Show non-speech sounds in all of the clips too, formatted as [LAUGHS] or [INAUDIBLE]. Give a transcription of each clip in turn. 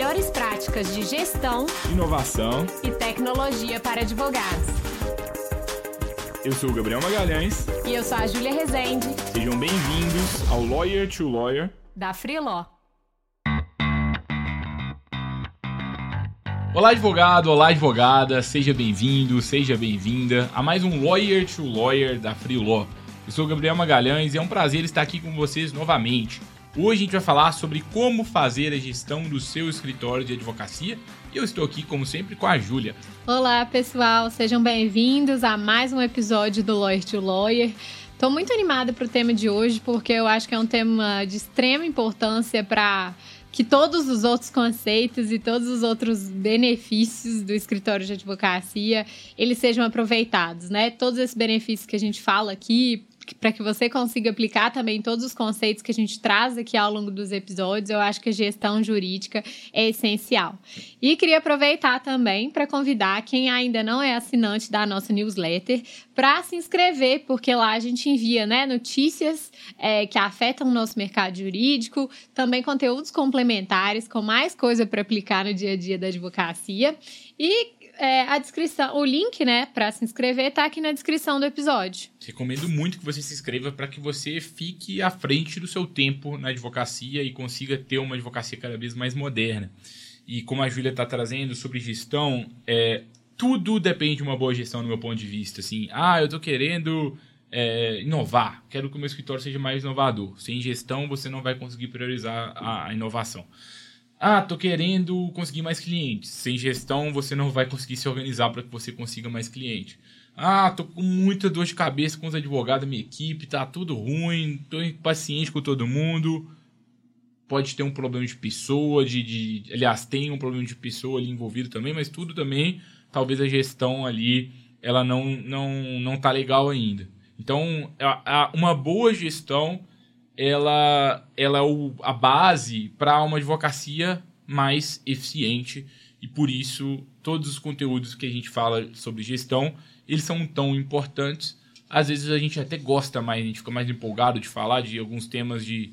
melhores práticas de gestão, inovação e tecnologia para advogados. Eu sou o Gabriel Magalhães. E eu sou a Júlia Rezende. Sejam bem-vindos ao Lawyer to Lawyer da Freeló. Olá, advogado, olá, advogada, seja bem-vindo, seja bem-vinda a mais um Lawyer to Lawyer da Freeló. Eu sou o Gabriel Magalhães e é um prazer estar aqui com vocês novamente. Hoje a gente vai falar sobre como fazer a gestão do seu escritório de advocacia eu estou aqui, como sempre, com a Júlia. Olá, pessoal, sejam bem-vindos a mais um episódio do Lawyer to Lawyer. Estou muito animada para o tema de hoje porque eu acho que é um tema de extrema importância para que todos os outros conceitos e todos os outros benefícios do escritório de advocacia eles sejam aproveitados, né? Todos esses benefícios que a gente fala aqui, para que você consiga aplicar também todos os conceitos que a gente traz aqui ao longo dos episódios, eu acho que a gestão jurídica é essencial. E queria aproveitar também para convidar quem ainda não é assinante da nossa newsletter para se inscrever, porque lá a gente envia né, notícias é, que afetam o nosso mercado jurídico, também conteúdos complementares com mais coisa para aplicar no dia a dia da advocacia. E é, a descrição, o link, né, para se inscrever tá aqui na descrição do episódio. Recomendo muito que você se inscreva para que você fique à frente do seu tempo na advocacia e consiga ter uma advocacia cada vez mais moderna. E como a Júlia está trazendo sobre gestão, é, tudo depende de uma boa gestão, no meu ponto de vista. Assim, ah, eu estou querendo é, inovar, quero que o meu escritório seja mais inovador. Sem gestão, você não vai conseguir priorizar a, a inovação. Ah, tô querendo conseguir mais clientes. Sem gestão, você não vai conseguir se organizar para que você consiga mais clientes. Ah, tô com muita dor de cabeça com os advogados da minha equipe, tá tudo ruim, tô impaciente com todo mundo. Pode ter um problema de pessoa, de, de aliás, tem um problema de pessoa ali envolvido também, mas tudo também, talvez a gestão ali, ela não não não tá legal ainda. Então, a, a, uma boa gestão ela, ela é o, a base para uma advocacia mais eficiente e por isso todos os conteúdos que a gente fala sobre gestão eles são tão importantes. Às vezes a gente até gosta mais a gente fica mais empolgado de falar de alguns temas de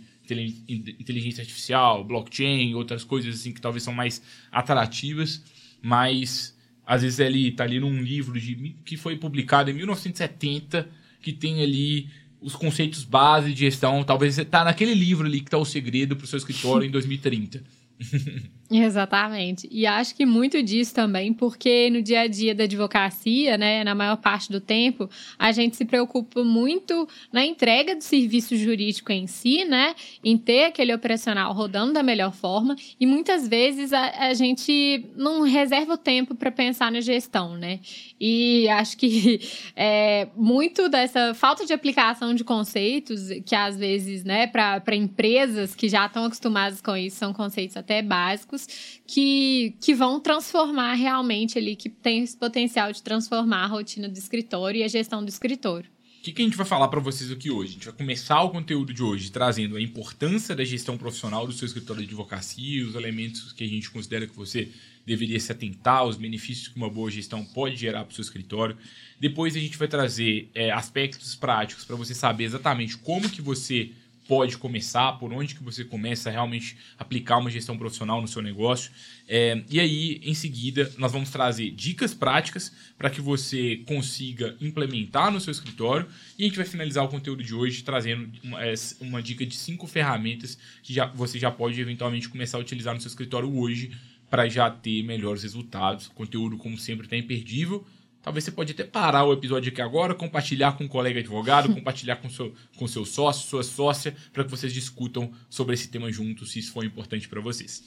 inteligência artificial blockchain outras coisas assim que talvez são mais atrativas. Mas às vezes ele está ali num livro de, que foi publicado em 1970 que tem ali os conceitos base de gestão. Talvez você tá naquele livro ali que tá o segredo para o seu escritório em 2030. [LAUGHS] Exatamente. E acho que muito disso também, porque no dia a dia da advocacia, né, na maior parte do tempo, a gente se preocupa muito na entrega do serviço jurídico em si, né, em ter aquele operacional rodando da melhor forma, e muitas vezes a, a gente não reserva o tempo para pensar na gestão, né? E acho que [LAUGHS] é, muito dessa falta de aplicação de conceitos, que às vezes, né, para empresas que já estão acostumadas com isso, são conceitos até básicos, que, que vão transformar realmente ali, que tem esse potencial de transformar a rotina do escritório e a gestão do escritório. O que, que a gente vai falar para vocês aqui hoje? A gente vai começar o conteúdo de hoje trazendo a importância da gestão profissional do seu escritório de advocacia, os elementos que a gente considera que você deveria se atentar aos benefícios que uma boa gestão pode gerar para o seu escritório. Depois a gente vai trazer é, aspectos práticos para você saber exatamente como que você pode começar, por onde que você começa a realmente aplicar uma gestão profissional no seu negócio. É, e aí, em seguida, nós vamos trazer dicas práticas para que você consiga implementar no seu escritório. E a gente vai finalizar o conteúdo de hoje trazendo uma, é, uma dica de cinco ferramentas que já, você já pode eventualmente começar a utilizar no seu escritório hoje para já ter melhores resultados. O conteúdo, como sempre, está imperdível. Talvez você pode até parar o episódio aqui agora, compartilhar com um colega advogado, [LAUGHS] compartilhar com seu, com seu sócio, sua sócia, para que vocês discutam sobre esse tema juntos, se isso for importante para vocês.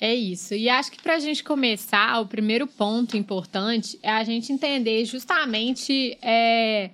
É isso. E acho que para a gente começar, o primeiro ponto importante é a gente entender justamente é,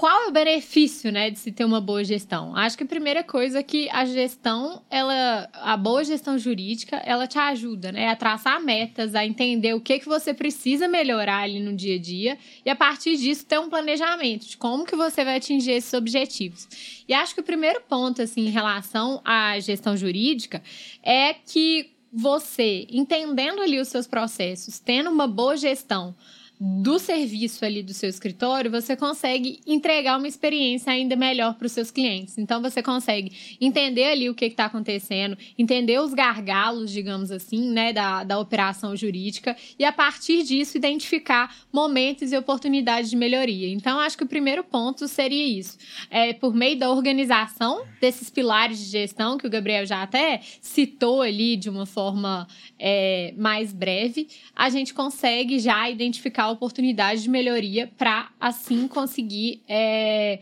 qual é o benefício, né, de se ter uma boa gestão? Acho que a primeira coisa é que a gestão, ela, a boa gestão jurídica, ela te ajuda, né, a traçar metas, a entender o que que você precisa melhorar ali no dia a dia e a partir disso ter um planejamento de como que você vai atingir esses objetivos. E acho que o primeiro ponto, assim, em relação à gestão jurídica é que você, entendendo ali os seus processos, tendo uma boa gestão, do serviço ali do seu escritório, você consegue entregar uma experiência ainda melhor para os seus clientes. Então, você consegue entender ali o que está acontecendo, entender os gargalos, digamos assim, né, da, da operação jurídica e, a partir disso, identificar momentos e oportunidades de melhoria. Então, acho que o primeiro ponto seria isso. É, por meio da organização desses pilares de gestão, que o Gabriel já até citou ali de uma forma é, mais breve, a gente consegue já identificar oportunidade de melhoria para assim conseguir é,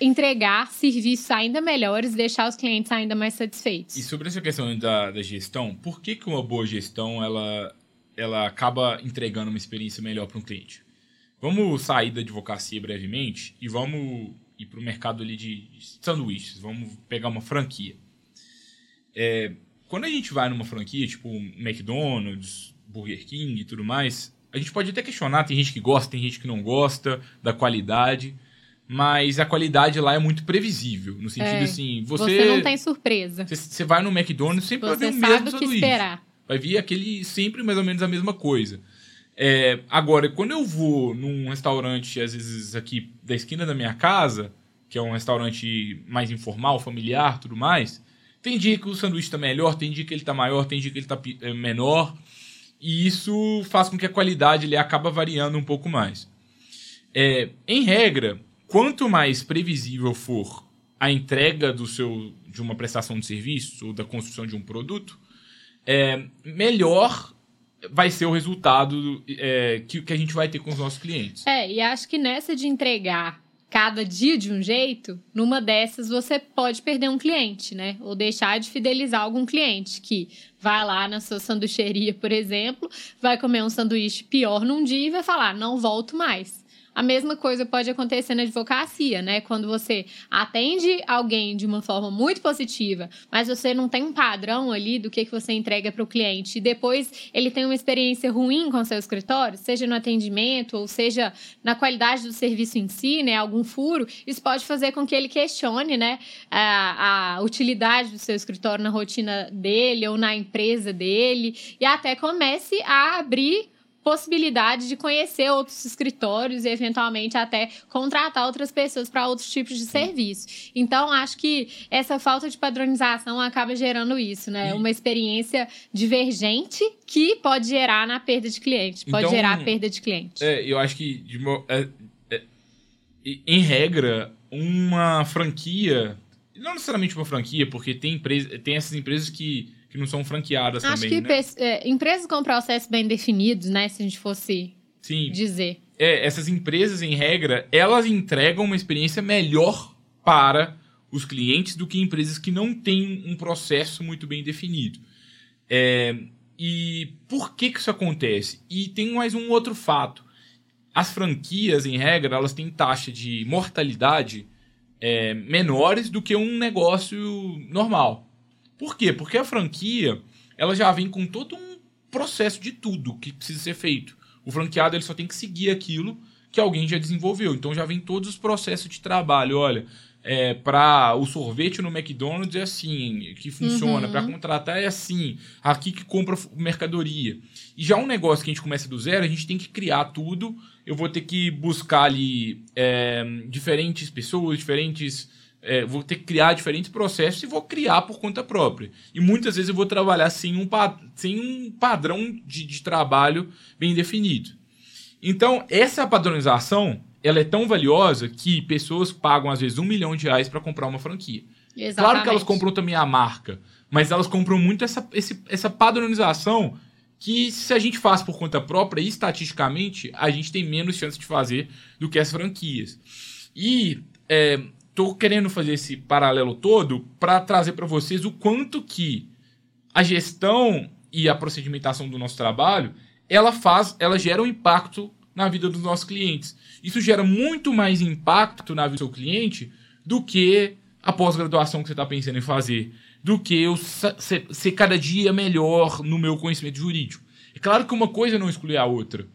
entregar serviços ainda melhores, deixar os clientes ainda mais satisfeitos. E sobre essa questão da, da gestão, por que, que uma boa gestão ela, ela acaba entregando uma experiência melhor para um cliente? Vamos sair da advocacia brevemente e vamos ir para o mercado ali de sanduíches. Vamos pegar uma franquia. É, quando a gente vai numa franquia, tipo McDonald's, Burger King e tudo mais, a gente pode até questionar, tem gente que gosta, tem gente que não gosta da qualidade, mas a qualidade lá é muito previsível, no sentido é, assim, você... Você não tem surpresa. Você, você vai no McDonald's, sempre você vai ver o sabe mesmo o que sanduíche. esperar. Vai vir aquele, sempre mais ou menos a mesma coisa. É, agora, quando eu vou num restaurante, às vezes aqui da esquina da minha casa, que é um restaurante mais informal, familiar, tudo mais, tem dia que o sanduíche tá melhor, tem dia que ele tá maior, tem dia que ele tá pi- é, menor, e isso faz com que a qualidade ele acaba variando um pouco mais. É, em regra, quanto mais previsível for a entrega do seu de uma prestação de serviço ou da construção de um produto, é, melhor vai ser o resultado é, que, que a gente vai ter com os nossos clientes. É, e acho que nessa de entregar cada dia de um jeito, numa dessas você pode perder um cliente, né? Ou deixar de fidelizar algum cliente que vai lá na sua sanduicheria, por exemplo, vai comer um sanduíche pior num dia e vai falar: não volto mais. A mesma coisa pode acontecer na advocacia, né? Quando você atende alguém de uma forma muito positiva, mas você não tem um padrão ali do que, que você entrega para o cliente e depois ele tem uma experiência ruim com seu escritório, seja no atendimento ou seja na qualidade do serviço em si, né? Algum furo, isso pode fazer com que ele questione, né? A, a utilidade do seu escritório na rotina dele ou na empresa dele e até comece a abrir possibilidade de conhecer outros escritórios e eventualmente até contratar outras pessoas para outros tipos de serviço. Então, acho que essa falta de padronização acaba gerando isso, né? Uma experiência divergente que pode gerar na perda de cliente, pode Então, gerar perda de cliente. É, eu acho que, é, é, em regra, uma franquia. Não necessariamente uma franquia, porque tem, empresa, tem essas empresas que, que não são franqueadas Acho também. que né? é, empresas com processos bem definidos, né? Se a gente fosse Sim, dizer. é, essas empresas, em regra, elas entregam uma experiência melhor para os clientes do que empresas que não têm um processo muito bem definido. É, e por que, que isso acontece? E tem mais um outro fato. As franquias, em regra, elas têm taxa de mortalidade é, menores do que um negócio normal. Por quê? Porque a franquia ela já vem com todo um processo de tudo que precisa ser feito. O franqueado ele só tem que seguir aquilo que alguém já desenvolveu. Então já vem todos os processos de trabalho. Olha, é, para o sorvete no McDonald's é assim que funciona, Uhum. para contratar é assim, aqui que compra mercadoria. E já um negócio que a gente começa do zero, a gente tem que criar tudo. Eu vou ter que buscar ali é, diferentes pessoas, diferentes. É, vou ter que criar diferentes processos e vou criar por conta própria. E muitas vezes eu vou trabalhar sem um, sem um padrão de, de trabalho bem definido. Então, essa padronização ela é tão valiosa que pessoas pagam, às vezes, um milhão de reais para comprar uma franquia. Exatamente. Claro que elas compram também a marca, mas elas compram muito essa, esse- essa padronização que se a gente faz por conta própria, estatisticamente, a gente tem menos chance de fazer do que as franquias. E é, tô querendo fazer esse paralelo todo para trazer para vocês o quanto que a gestão e a procedimentação do nosso trabalho, ela faz, ela gera um impacto na vida dos nossos clientes. Isso gera muito mais impacto na vida do seu cliente do que a pós-graduação que você está pensando em fazer, do que eu ser cada dia melhor no meu conhecimento jurídico. É claro que uma coisa não exclui a outra,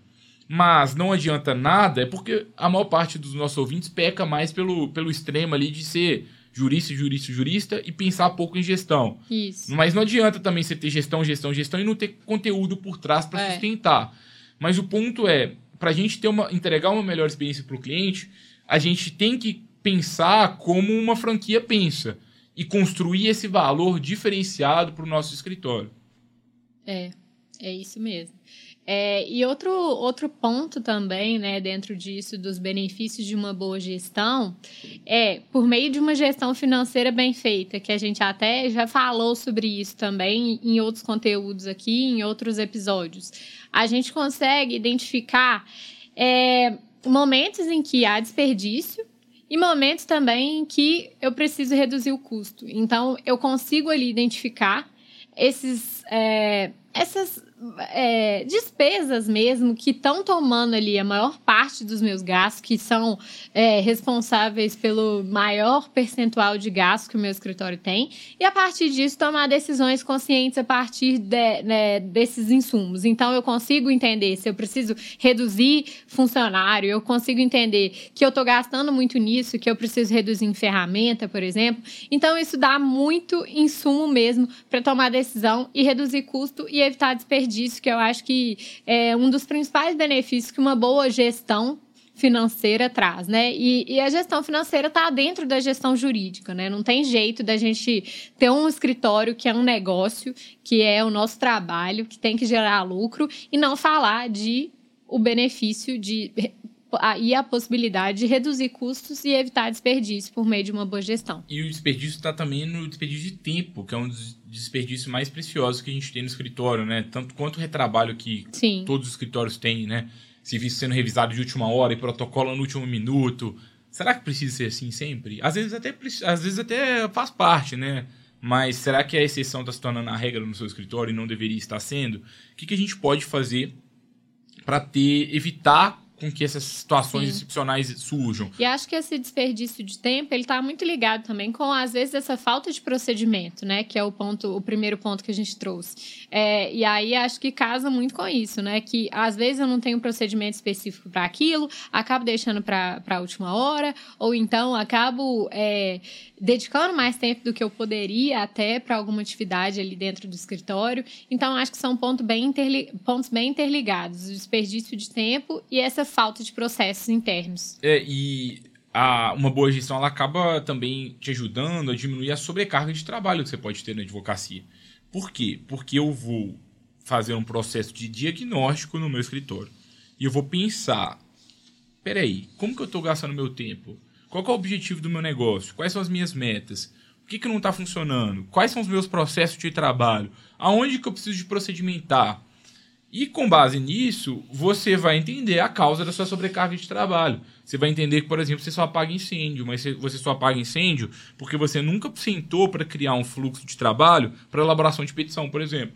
mas não adianta nada, é porque a maior parte dos nossos ouvintes peca mais pelo, pelo extremo ali de ser jurista, jurista, jurista e pensar pouco em gestão. Isso. Mas não adianta também você ter gestão, gestão, gestão e não ter conteúdo por trás para É. sustentar. Mas o ponto é, para a gente ter uma, entregar uma melhor experiência para o cliente, a gente tem que pensar como uma franquia pensa e construir esse valor diferenciado para o nosso escritório. É, é isso mesmo. É, e outro, outro ponto também, né, dentro disso, dos benefícios de uma boa gestão, é por meio de uma gestão financeira bem feita, que a gente até já falou sobre isso também em outros conteúdos aqui, em outros episódios. A gente consegue identificar é, momentos em que há desperdício e momentos também em que eu preciso reduzir o custo. Então, eu consigo ali identificar esses, é, essas é, despesas mesmo que estão tomando ali a maior parte dos meus gastos, que são é, responsáveis pelo maior percentual de gastos que o meu escritório tem, e a partir disso tomar decisões conscientes a partir de, né, desses insumos. Então eu consigo entender se eu preciso reduzir funcionário, eu consigo entender que eu estou gastando muito nisso, que eu preciso reduzir em ferramenta, por exemplo. Então isso dá muito insumo mesmo para tomar decisão e reduzir custo e evitar desperdício disso, que eu acho que é um dos principais benefícios que uma boa gestão financeira traz, né? E, e a gestão financeira está dentro da gestão jurídica, né? Não tem jeito da gente ter um escritório que é um negócio, que é o nosso trabalho, que tem que gerar lucro, e não falar de o benefício de e a possibilidade de reduzir custos e evitar desperdício por meio de uma boa gestão. E o desperdício está também no desperdício de tempo, que é um dos desperdícios mais preciosos que a gente tem no escritório, né? Tanto quanto o retrabalho que Sim. todos os escritórios têm, né? Serviço sendo revisado de última hora e protocolo no último minuto. Será que precisa ser assim sempre? Às vezes até, às vezes até faz parte, né? Mas será que a exceção está se tornando a regra no seu escritório e não deveria estar sendo? O que, que a gente pode fazer para ter evitar com que essas situações Sim. excepcionais surjam. E acho que esse desperdício de tempo, ele está muito ligado também com, às vezes, essa falta de procedimento, né? Que é o ponto, o primeiro ponto que a gente trouxe. É, e aí, acho que casa muito com isso, né? Que, às vezes, eu não tenho um procedimento específico para aquilo, acabo deixando para a última hora, ou então acabo é, dedicando mais tempo do que eu poderia até para alguma atividade ali dentro do escritório. Então, acho que são pontos bem, pontos bem interligados, o desperdício de tempo e essa falta de processos internos. É, e a, uma boa gestão ela acaba também te ajudando a diminuir a sobrecarga de trabalho que você pode ter na advocacia. Por quê? Porque eu vou fazer um processo de diagnóstico no meu escritório e eu vou pensar, peraí, como que eu estou gastando meu tempo? Qual é o objetivo do meu negócio? Quais são as minhas metas? O que, que não está funcionando? Quais são os meus processos de trabalho? Aonde que eu preciso de procedimentar? E com base nisso, você vai entender a causa da sua sobrecarga de trabalho. Você vai entender que, por exemplo, você só apaga incêndio, mas você só apaga incêndio porque você nunca sentou para criar um fluxo de trabalho para elaboração de petição, por exemplo.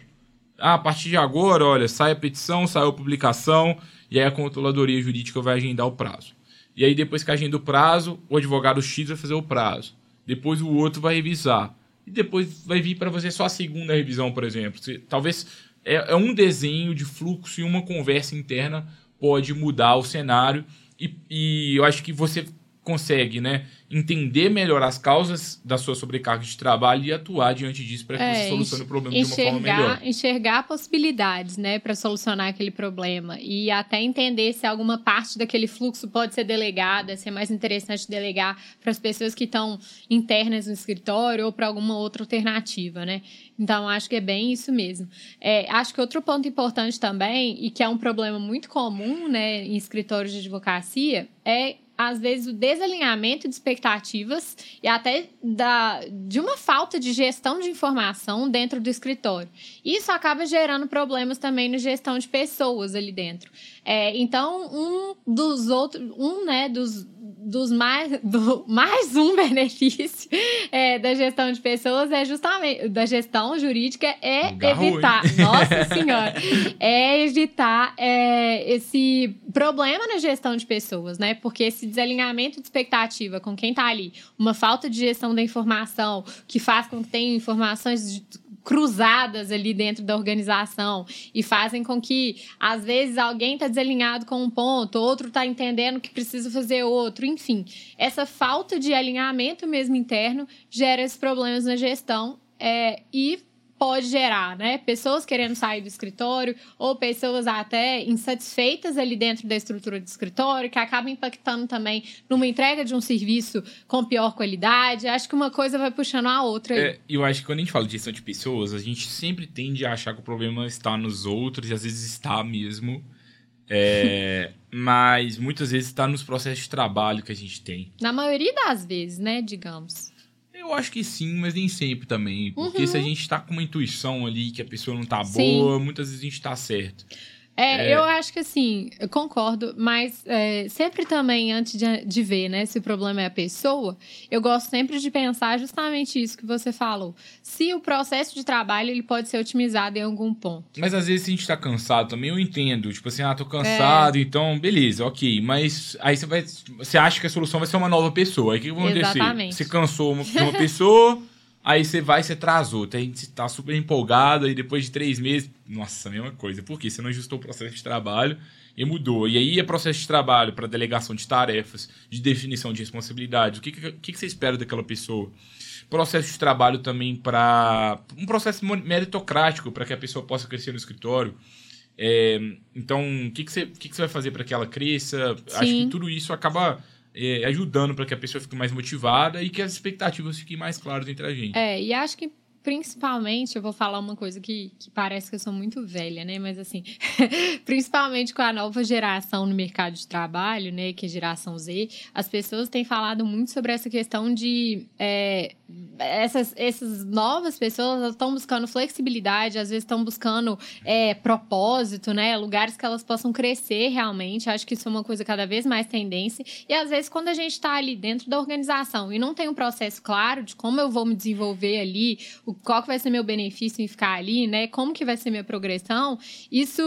Ah, a partir de agora, olha, sai a petição, sai a publicação, e aí a controladoria jurídica vai agendar o prazo. E aí, depois que agenda o prazo, o advogado X vai fazer o prazo. Depois o outro vai revisar. E depois vai vir para você só a segunda revisão, por exemplo. Você, talvez é, é um desenho de fluxo e uma conversa interna pode mudar o cenário. E, e eu acho que você consegue né, entender melhor as causas da sua sobrecarga de trabalho e atuar diante disso para que é, você solucione o problema de uma forma melhor. Enxergar possibilidades né, para solucionar aquele problema e até entender se alguma parte daquele fluxo pode ser delegada, se é mais interessante delegar para as pessoas que estão internas no escritório ou para alguma outra alternativa. Né? Então, acho que é bem isso mesmo. É, acho que outro ponto importante também, e que é um problema muito comum né, em escritórios de advocacia, é às vezes, o desalinhamento de expectativas e até da, de uma falta de gestão de informação dentro do escritório. Isso acaba gerando problemas também na gestão de pessoas ali dentro. É, então, um dos outros, um né, dos, dos mais, [LAUGHS] do, mais um benefício é, da gestão de pessoas é justamente da gestão jurídica é evitar, nossa [LAUGHS] senhora, é evitar é, esse problema na gestão de pessoas, né? Porque esse desalinhamento de expectativa com quem está ali, uma falta de gestão da informação que faz com que tenha informações cruzadas ali dentro da organização e fazem com que, às vezes, alguém está desalinhado com um ponto, outro está entendendo que precisa fazer outro, enfim. Essa falta de alinhamento mesmo interno gera esses problemas na gestão é, e pode gerar, né? Pessoas querendo sair do escritório ou pessoas até insatisfeitas ali dentro da estrutura do escritório, que acaba impactando também numa entrega de um serviço com pior qualidade. Acho que uma coisa vai puxando a outra. É, eu acho que quando a gente fala de gestão de pessoas, a gente sempre tende a achar que o problema está nos outros e às vezes está mesmo. É, [LAUGHS] mas muitas vezes está nos processos de trabalho que a gente tem. Na maioria das vezes, né? Digamos. Eu acho que sim, mas nem sempre também. Porque Uhum. se a gente tá com uma intuição ali que a pessoa não tá Sim. boa, muitas vezes a gente tá certo. É, É. eu acho que assim, eu concordo, mas é, sempre também, antes de, de ver, né, se o problema é a pessoa, eu gosto sempre de pensar justamente isso que você falou. Se o processo de trabalho ele pode ser otimizado em algum ponto. Mas às vezes se a gente tá cansado também, eu entendo. Tipo assim, ah, tô cansado, É. então beleza, ok. Mas aí você vai. Você acha que a solução vai ser uma nova pessoa. Aí o que, vai acontecer? Exatamente. Você cansou uma- de uma pessoa, aí você vai e você trazou. Aí você tá super empolgado, e depois de três meses. Nossa, a mesma coisa. Por quê? Você não ajustou o processo de trabalho e mudou. E aí é processo de trabalho para delegação de tarefas, de definição de responsabilidades. O que, que, que você espera daquela pessoa? Processo de trabalho também para. Um processo meritocrático para que a pessoa possa crescer no escritório. É, então, o que, que, você, que, que você vai fazer para que ela cresça? Acho Sim. que tudo isso acaba é, ajudando para que a pessoa fique mais motivada e que as expectativas fiquem mais claras entre a gente. É, e acho que principalmente, eu vou falar uma coisa que, que parece que eu sou muito velha, né? Mas assim, [LAUGHS] principalmente com a nova geração no mercado de trabalho, né? Que é geração Z, as pessoas têm falado muito sobre essa questão de é, essas, essas novas pessoas estão buscando flexibilidade, às vezes estão buscando é, propósito, né? Lugares que elas possam crescer realmente. Acho que isso é uma coisa cada vez mais tendência. E às vezes, quando a gente está ali dentro da organização e não tem um processo claro de como eu vou me desenvolver ali, qual que vai ser meu benefício em ficar ali, né? Como que vai ser minha progressão, isso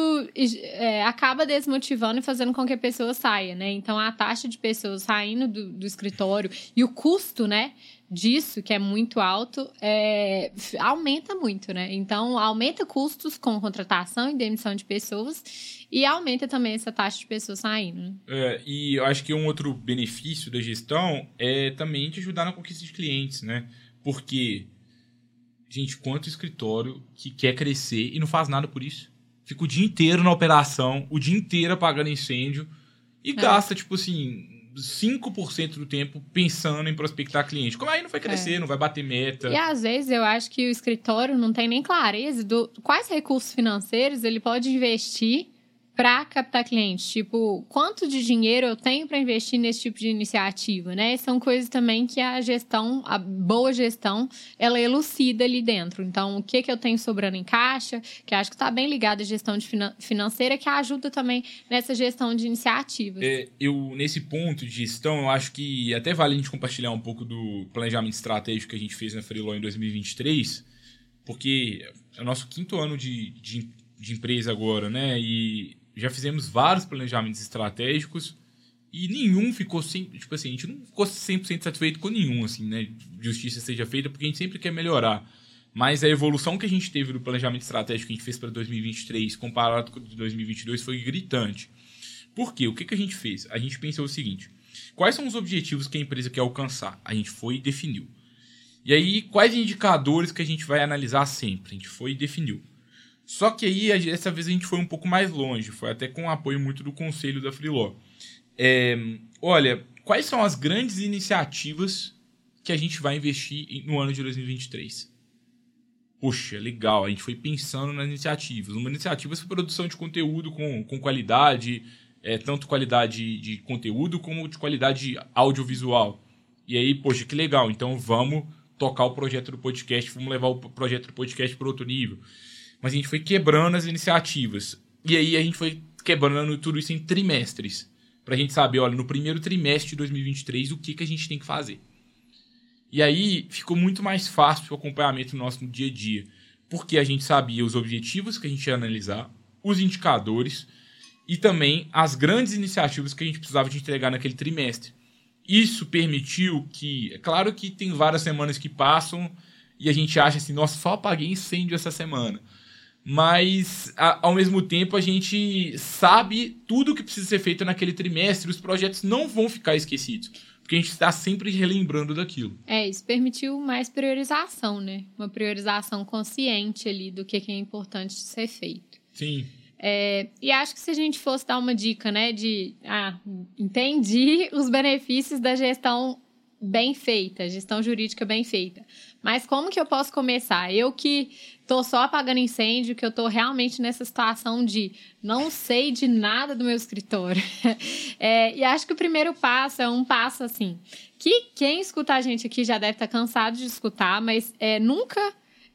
é, acaba desmotivando e fazendo com que a pessoa saia, né? Então a taxa de pessoas saindo do, do escritório e o custo, né? disso, que é muito alto, é, aumenta muito, né? Então, aumenta custos com contratação e demissão de pessoas e aumenta também essa taxa de pessoas saindo. né? É, e eu acho que um outro benefício da gestão é também te ajudar na conquista de clientes, né? Porque, gente, quanto escritório que quer crescer e não faz nada por isso? Fica o dia inteiro na operação, o dia inteiro apagando incêndio e gasta, tipo assim, 5% do tempo pensando em prospectar cliente. Como aí não vai crescer, não vai bater meta. E às vezes eu acho que o escritório não tem nem clareza do quais recursos financeiros ele pode investir para captar clientes. Tipo, quanto de dinheiro eu tenho para investir nesse tipo de iniciativa, né? São coisas também que a gestão, a boa gestão, ela elucida ali dentro. Então, o que que eu tenho sobrando em caixa, que acho que está bem ligado à gestão finan- financeira, que ajuda também nessa gestão de iniciativas. É, eu, nesse ponto de gestão, eu acho que até vale a gente compartilhar um pouco do planejamento estratégico que a gente fez na Freeló em 2023, porque é o nosso quinto ano de, de, de empresa agora, né? E já fizemos vários planejamentos estratégicos e nenhum ficou sempre, tipo assim, a gente não ficou 100% satisfeito com nenhum, assim, né? Justiça seja feita, porque a gente sempre quer melhorar. Mas a evolução que a gente teve do planejamento estratégico que a gente fez para 2023 comparado com o de 2022 foi gritante. Por quê? O que, que a gente fez? A gente pensou o seguinte: quais são os objetivos que a empresa quer alcançar? A gente foi e definiu. E aí, quais indicadores que a gente vai analisar sempre? A gente foi e definiu. Só que aí, dessa vez, a gente foi um pouco mais longe, foi até com apoio muito do conselho da Freeló. É, olha, quais são as grandes iniciativas que a gente vai investir no ano de 2023? Poxa, legal, a gente foi pensando nas iniciativas. Uma iniciativa é produção de conteúdo com, com qualidade, é, tanto qualidade de conteúdo como de qualidade audiovisual. E aí, poxa, que legal, então vamos tocar o projeto do podcast, vamos levar o projeto do podcast para outro nível. Mas a gente foi quebrando as iniciativas. E aí a gente foi quebrando tudo isso em trimestres. Pra gente saber, olha, no primeiro trimestre de 2023, o que, que a gente tem que fazer. E aí ficou muito mais fácil o acompanhamento nosso no dia a dia. Porque a gente sabia os objetivos que a gente ia analisar, os indicadores e também as grandes iniciativas que a gente precisava de entregar naquele trimestre. Isso permitiu que, é claro que tem várias semanas que passam e a gente acha assim, nossa, só apaguei incêndio essa semana. Mas, a- ao mesmo tempo, a gente sabe tudo que precisa ser feito naquele trimestre, os projetos não vão ficar esquecidos. Porque a gente está sempre relembrando daquilo. É, isso permitiu mais priorização, né? Uma priorização consciente ali do que é importante ser feito. Sim. É, e acho que se a gente fosse dar uma dica, né, de ah, entendi [LAUGHS] os benefícios da gestão bem feita, gestão jurídica bem feita. Mas como que eu posso começar? Eu que tô só apagando incêndio, que eu tô realmente nessa situação de não sei de nada do meu escritório. [LAUGHS] É, e acho que o primeiro passo é um passo assim, que quem escuta a gente aqui já deve estar tá cansado de escutar, mas é, nunca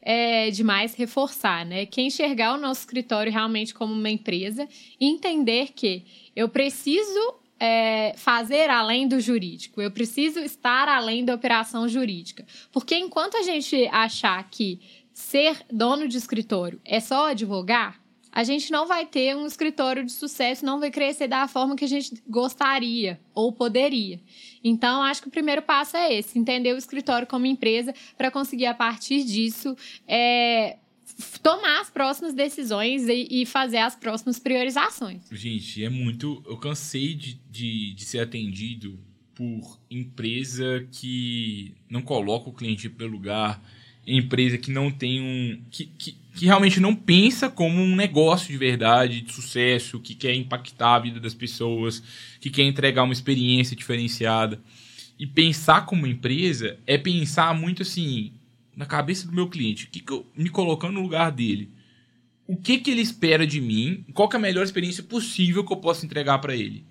é demais reforçar, né? Que enxergar o nosso escritório realmente como uma empresa e entender que eu preciso é, fazer além do jurídico, eu preciso estar além da operação jurídica. Porque enquanto a gente achar que ser dono de escritório é só advogar, a gente não vai ter um escritório de sucesso, não vai crescer da forma que a gente gostaria ou poderia. Então, acho que o primeiro passo é esse: entender o escritório como empresa para conseguir, a partir disso, é, tomar as próximas decisões e, e, fazer as próximas priorizações. Gente, é muito. Eu cansei de, de, de ser atendido por empresa que não coloca o cliente pelo lugar, empresa que não tem um. Que, que, que realmente não pensa como um negócio de verdade, de sucesso, que quer impactar a vida das pessoas, que quer entregar uma experiência diferenciada. E pensar como empresa é pensar muito assim, na cabeça do meu cliente, que, que eu me colocando no lugar dele, o que, que ele espera de mim, qual é a melhor experiência possível que eu posso entregar para ele.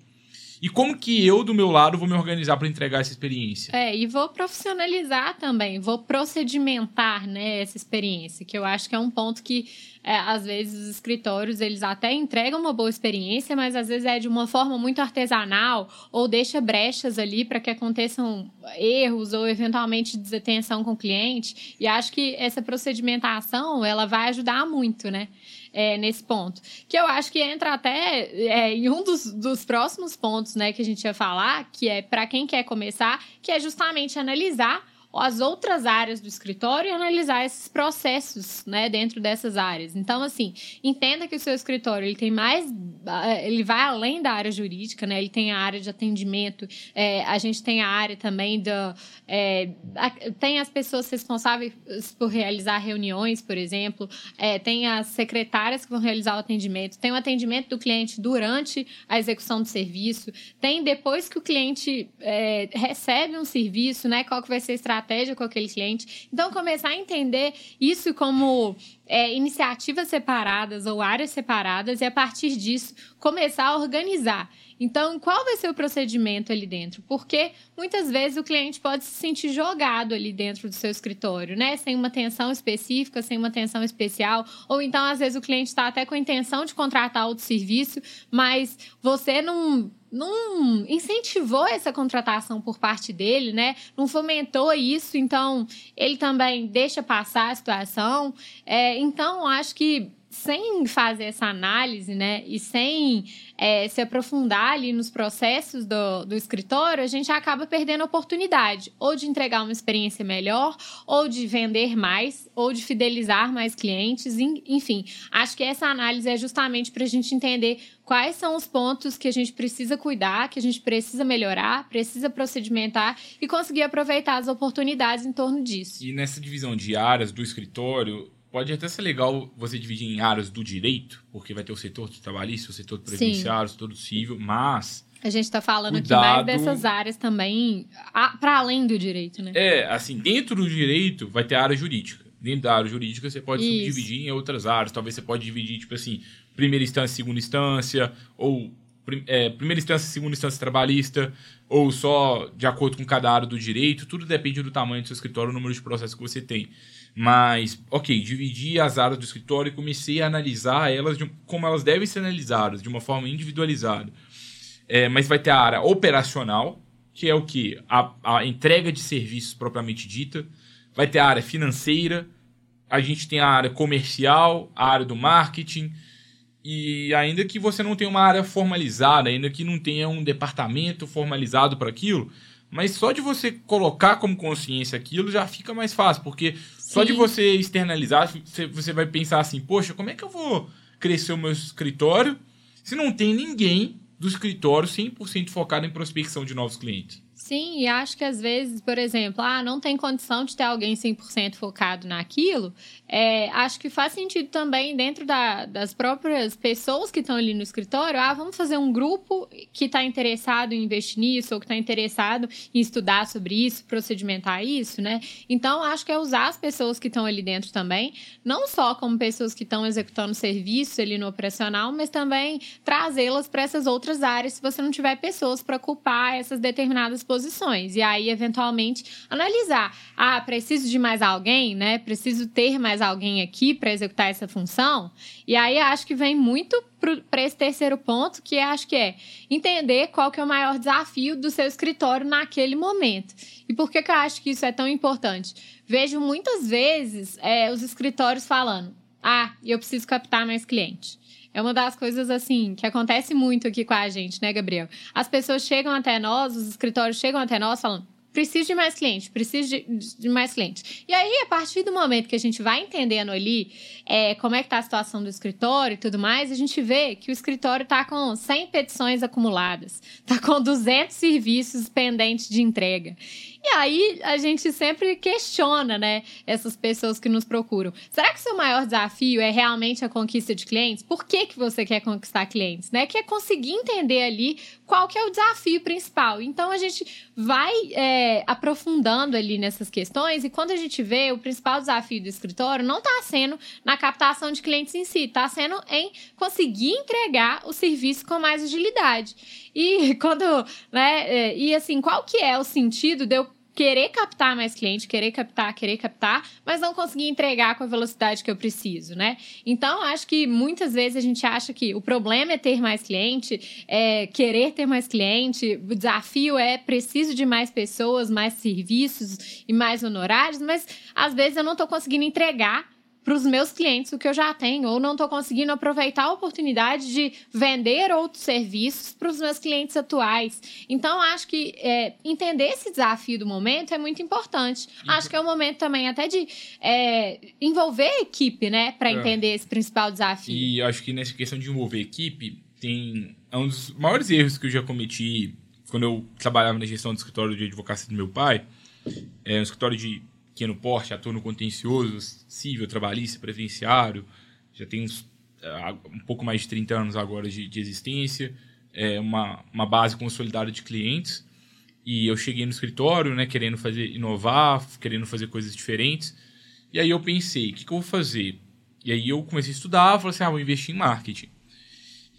E como que eu, do meu lado, vou me organizar para entregar essa experiência? É, e vou profissionalizar também, vou procedimentar né, essa experiência, que eu acho que é um ponto que, é, às vezes, os escritórios, eles até entregam uma boa experiência, mas às vezes é de uma forma muito artesanal, ou deixa brechas ali para que aconteçam erros, ou eventualmente desatenção com o cliente, e acho que essa procedimentação, ela vai ajudar muito, né? É, nesse ponto. Que eu acho que entra até é, em um dos, dos próximos pontos né, que a gente ia falar, que é para quem quer começar, que é justamente analisar as outras áreas do escritório e analisar esses processos, né, dentro dessas áreas. Então, assim, entenda que o seu escritório ele tem mais, eh, ele vai além da área jurídica, né? Ele tem a área de atendimento, é, a gente tem a área também da, é, tem as pessoas responsáveis por realizar reuniões, por exemplo, é, tem as secretárias que vão realizar o atendimento, tem o atendimento do cliente durante a execução do serviço, tem depois que o cliente recebe um serviço, né? Qual que vai ser a estratégia estratégia com aquele cliente. Então, começar a entender isso como é, iniciativas separadas ou áreas separadas e, a partir disso, começar a organizar. Então, qual vai ser o procedimento ali dentro? Porque muitas vezes o cliente pode se sentir jogado ali dentro do seu escritório, né? Sem uma atenção específica, sem uma atenção especial. Ou então, às vezes, o cliente está até com a intenção de contratar outro serviço, mas você não não incentivou essa contratação por parte dele, né? Não fomentou isso, então ele também deixa passar a situação. É, então, acho que sem fazer essa análise, né, e sem é, se aprofundar ali nos processos do, do escritório, a gente acaba perdendo a oportunidade ou de entregar uma experiência melhor, ou de vender mais, ou de fidelizar mais clientes, enfim. Acho que essa análise é justamente para a gente entender quais são os pontos que a gente precisa cuidar, que a gente precisa melhorar, precisa procedimentar e conseguir aproveitar as oportunidades em torno disso. E nessa divisão de áreas do escritório, pode até ser legal você dividir em áreas do direito, porque vai ter o setor do trabalhista, o setor previdenciário, o setor civil, mas a gente está falando cuidado, aqui mais dessas áreas também, para além do direito, né? É, assim, dentro do direito vai ter a área jurídica. Dentro da área jurídica você pode Isso. subdividir em outras áreas. Talvez você pode dividir, tipo assim, primeira instância, segunda instância, ou é, primeira instância, segunda instância trabalhista, ou só de acordo com cada área do direito. Tudo depende do tamanho do seu escritório, o número de processos que você tem. Mas, ok, dividi as áreas do escritório e comecei a analisar elas de, como elas devem ser analisadas, de uma forma individualizada. É, mas vai ter a área operacional, que é o que? A, a entrega de serviços propriamente dita. Vai ter a área financeira, a gente tem a área comercial, a área do marketing. E ainda que você não tenha uma área formalizada, ainda que não tenha um departamento formalizado para aquilo, mas só de você colocar como consciência aquilo já fica mais fácil, porque Sim. só de você externalizar, você vai pensar assim: poxa, como é que eu vou crescer o meu escritório se não tem ninguém do escritório 100% focado em prospecção de novos clientes? Sim, e acho que às vezes, por exemplo, ah, não tem condição de ter alguém 100% focado naquilo. É, acho que faz sentido também dentro da, das próprias pessoas que estão ali no escritório. Ah, vamos fazer um grupo que está interessado em investir nisso ou que está interessado em estudar sobre isso, procedimentar isso, né? Então, acho que é usar as pessoas que estão ali dentro também, não só como pessoas que estão executando serviço ali no operacional, mas também trazê-las para essas outras áreas se você não tiver pessoas para ocupar essas determinadas posições. E aí, eventualmente, analisar. Ah, preciso de mais alguém, né? Preciso ter mais alguém aqui para executar essa função. E aí, acho que vem muito para esse terceiro ponto, que acho que é entender qual que é o maior desafio do seu escritório naquele momento. E por que, que eu acho que isso é tão importante? Vejo muitas vezes é, os escritórios falando: ah, eu preciso captar mais cliente. É uma das coisas, assim, que acontece muito aqui com a gente, né, Gabriel? As pessoas chegam até nós, os escritórios chegam até nós falando: preciso de mais cliente, preciso de, de, mais cliente. E aí, a partir do momento que a gente vai entendendo ali é, como é que tá a situação do escritório e tudo mais, a gente vê que o escritório tá com 100 petições acumuladas, tá com 200 serviços pendentes de entrega. E aí a gente sempre questiona, né, essas pessoas que nos procuram. Será que o seu maior desafio é realmente a conquista de clientes? Por que, que você quer conquistar clientes, né? Que é conseguir entender ali qual que é o desafio principal. Então a gente vai é, aprofundando ali nessas questões e quando a gente vê o principal desafio do escritório não está sendo na captação de clientes em si, está sendo em conseguir entregar o serviço com mais agilidade. E [LAUGHS] quando, né, é, e assim, qual que é o sentido de eu querer captar mais cliente, querer captar, querer captar, mas não conseguir entregar com a velocidade que eu preciso, né? Então, acho que muitas vezes a gente acha que o problema é ter mais cliente, é querer ter mais cliente, o desafio é preciso de mais pessoas, mais serviços e mais honorários, mas às vezes eu não estou conseguindo entregar para os meus clientes o que eu já tenho, ou não estou conseguindo aproveitar a oportunidade de vender outros serviços para os meus clientes atuais. Então, acho que é, entender esse desafio do momento é muito importante. E acho que é o momento também até de é, envolver a equipe, né, para é. entender esse principal desafio. E acho que nessa questão de envolver a equipe, tem é um dos maiores erros que eu já cometi quando eu trabalhava na gestão do escritório de advocacia do meu pai. É um escritório de pequeno porte, atua no contencioso, civil, trabalhista, previdenciário, já tem uns, uh, um pouco mais de 30 anos agora de, de existência, é uma, uma base consolidada de clientes. E eu cheguei no escritório, né, querendo fazer inovar, querendo fazer coisas diferentes. E aí eu pensei, o que, que, eu vou fazer? E aí eu comecei a estudar, falei assim, ah, vou investir em marketing.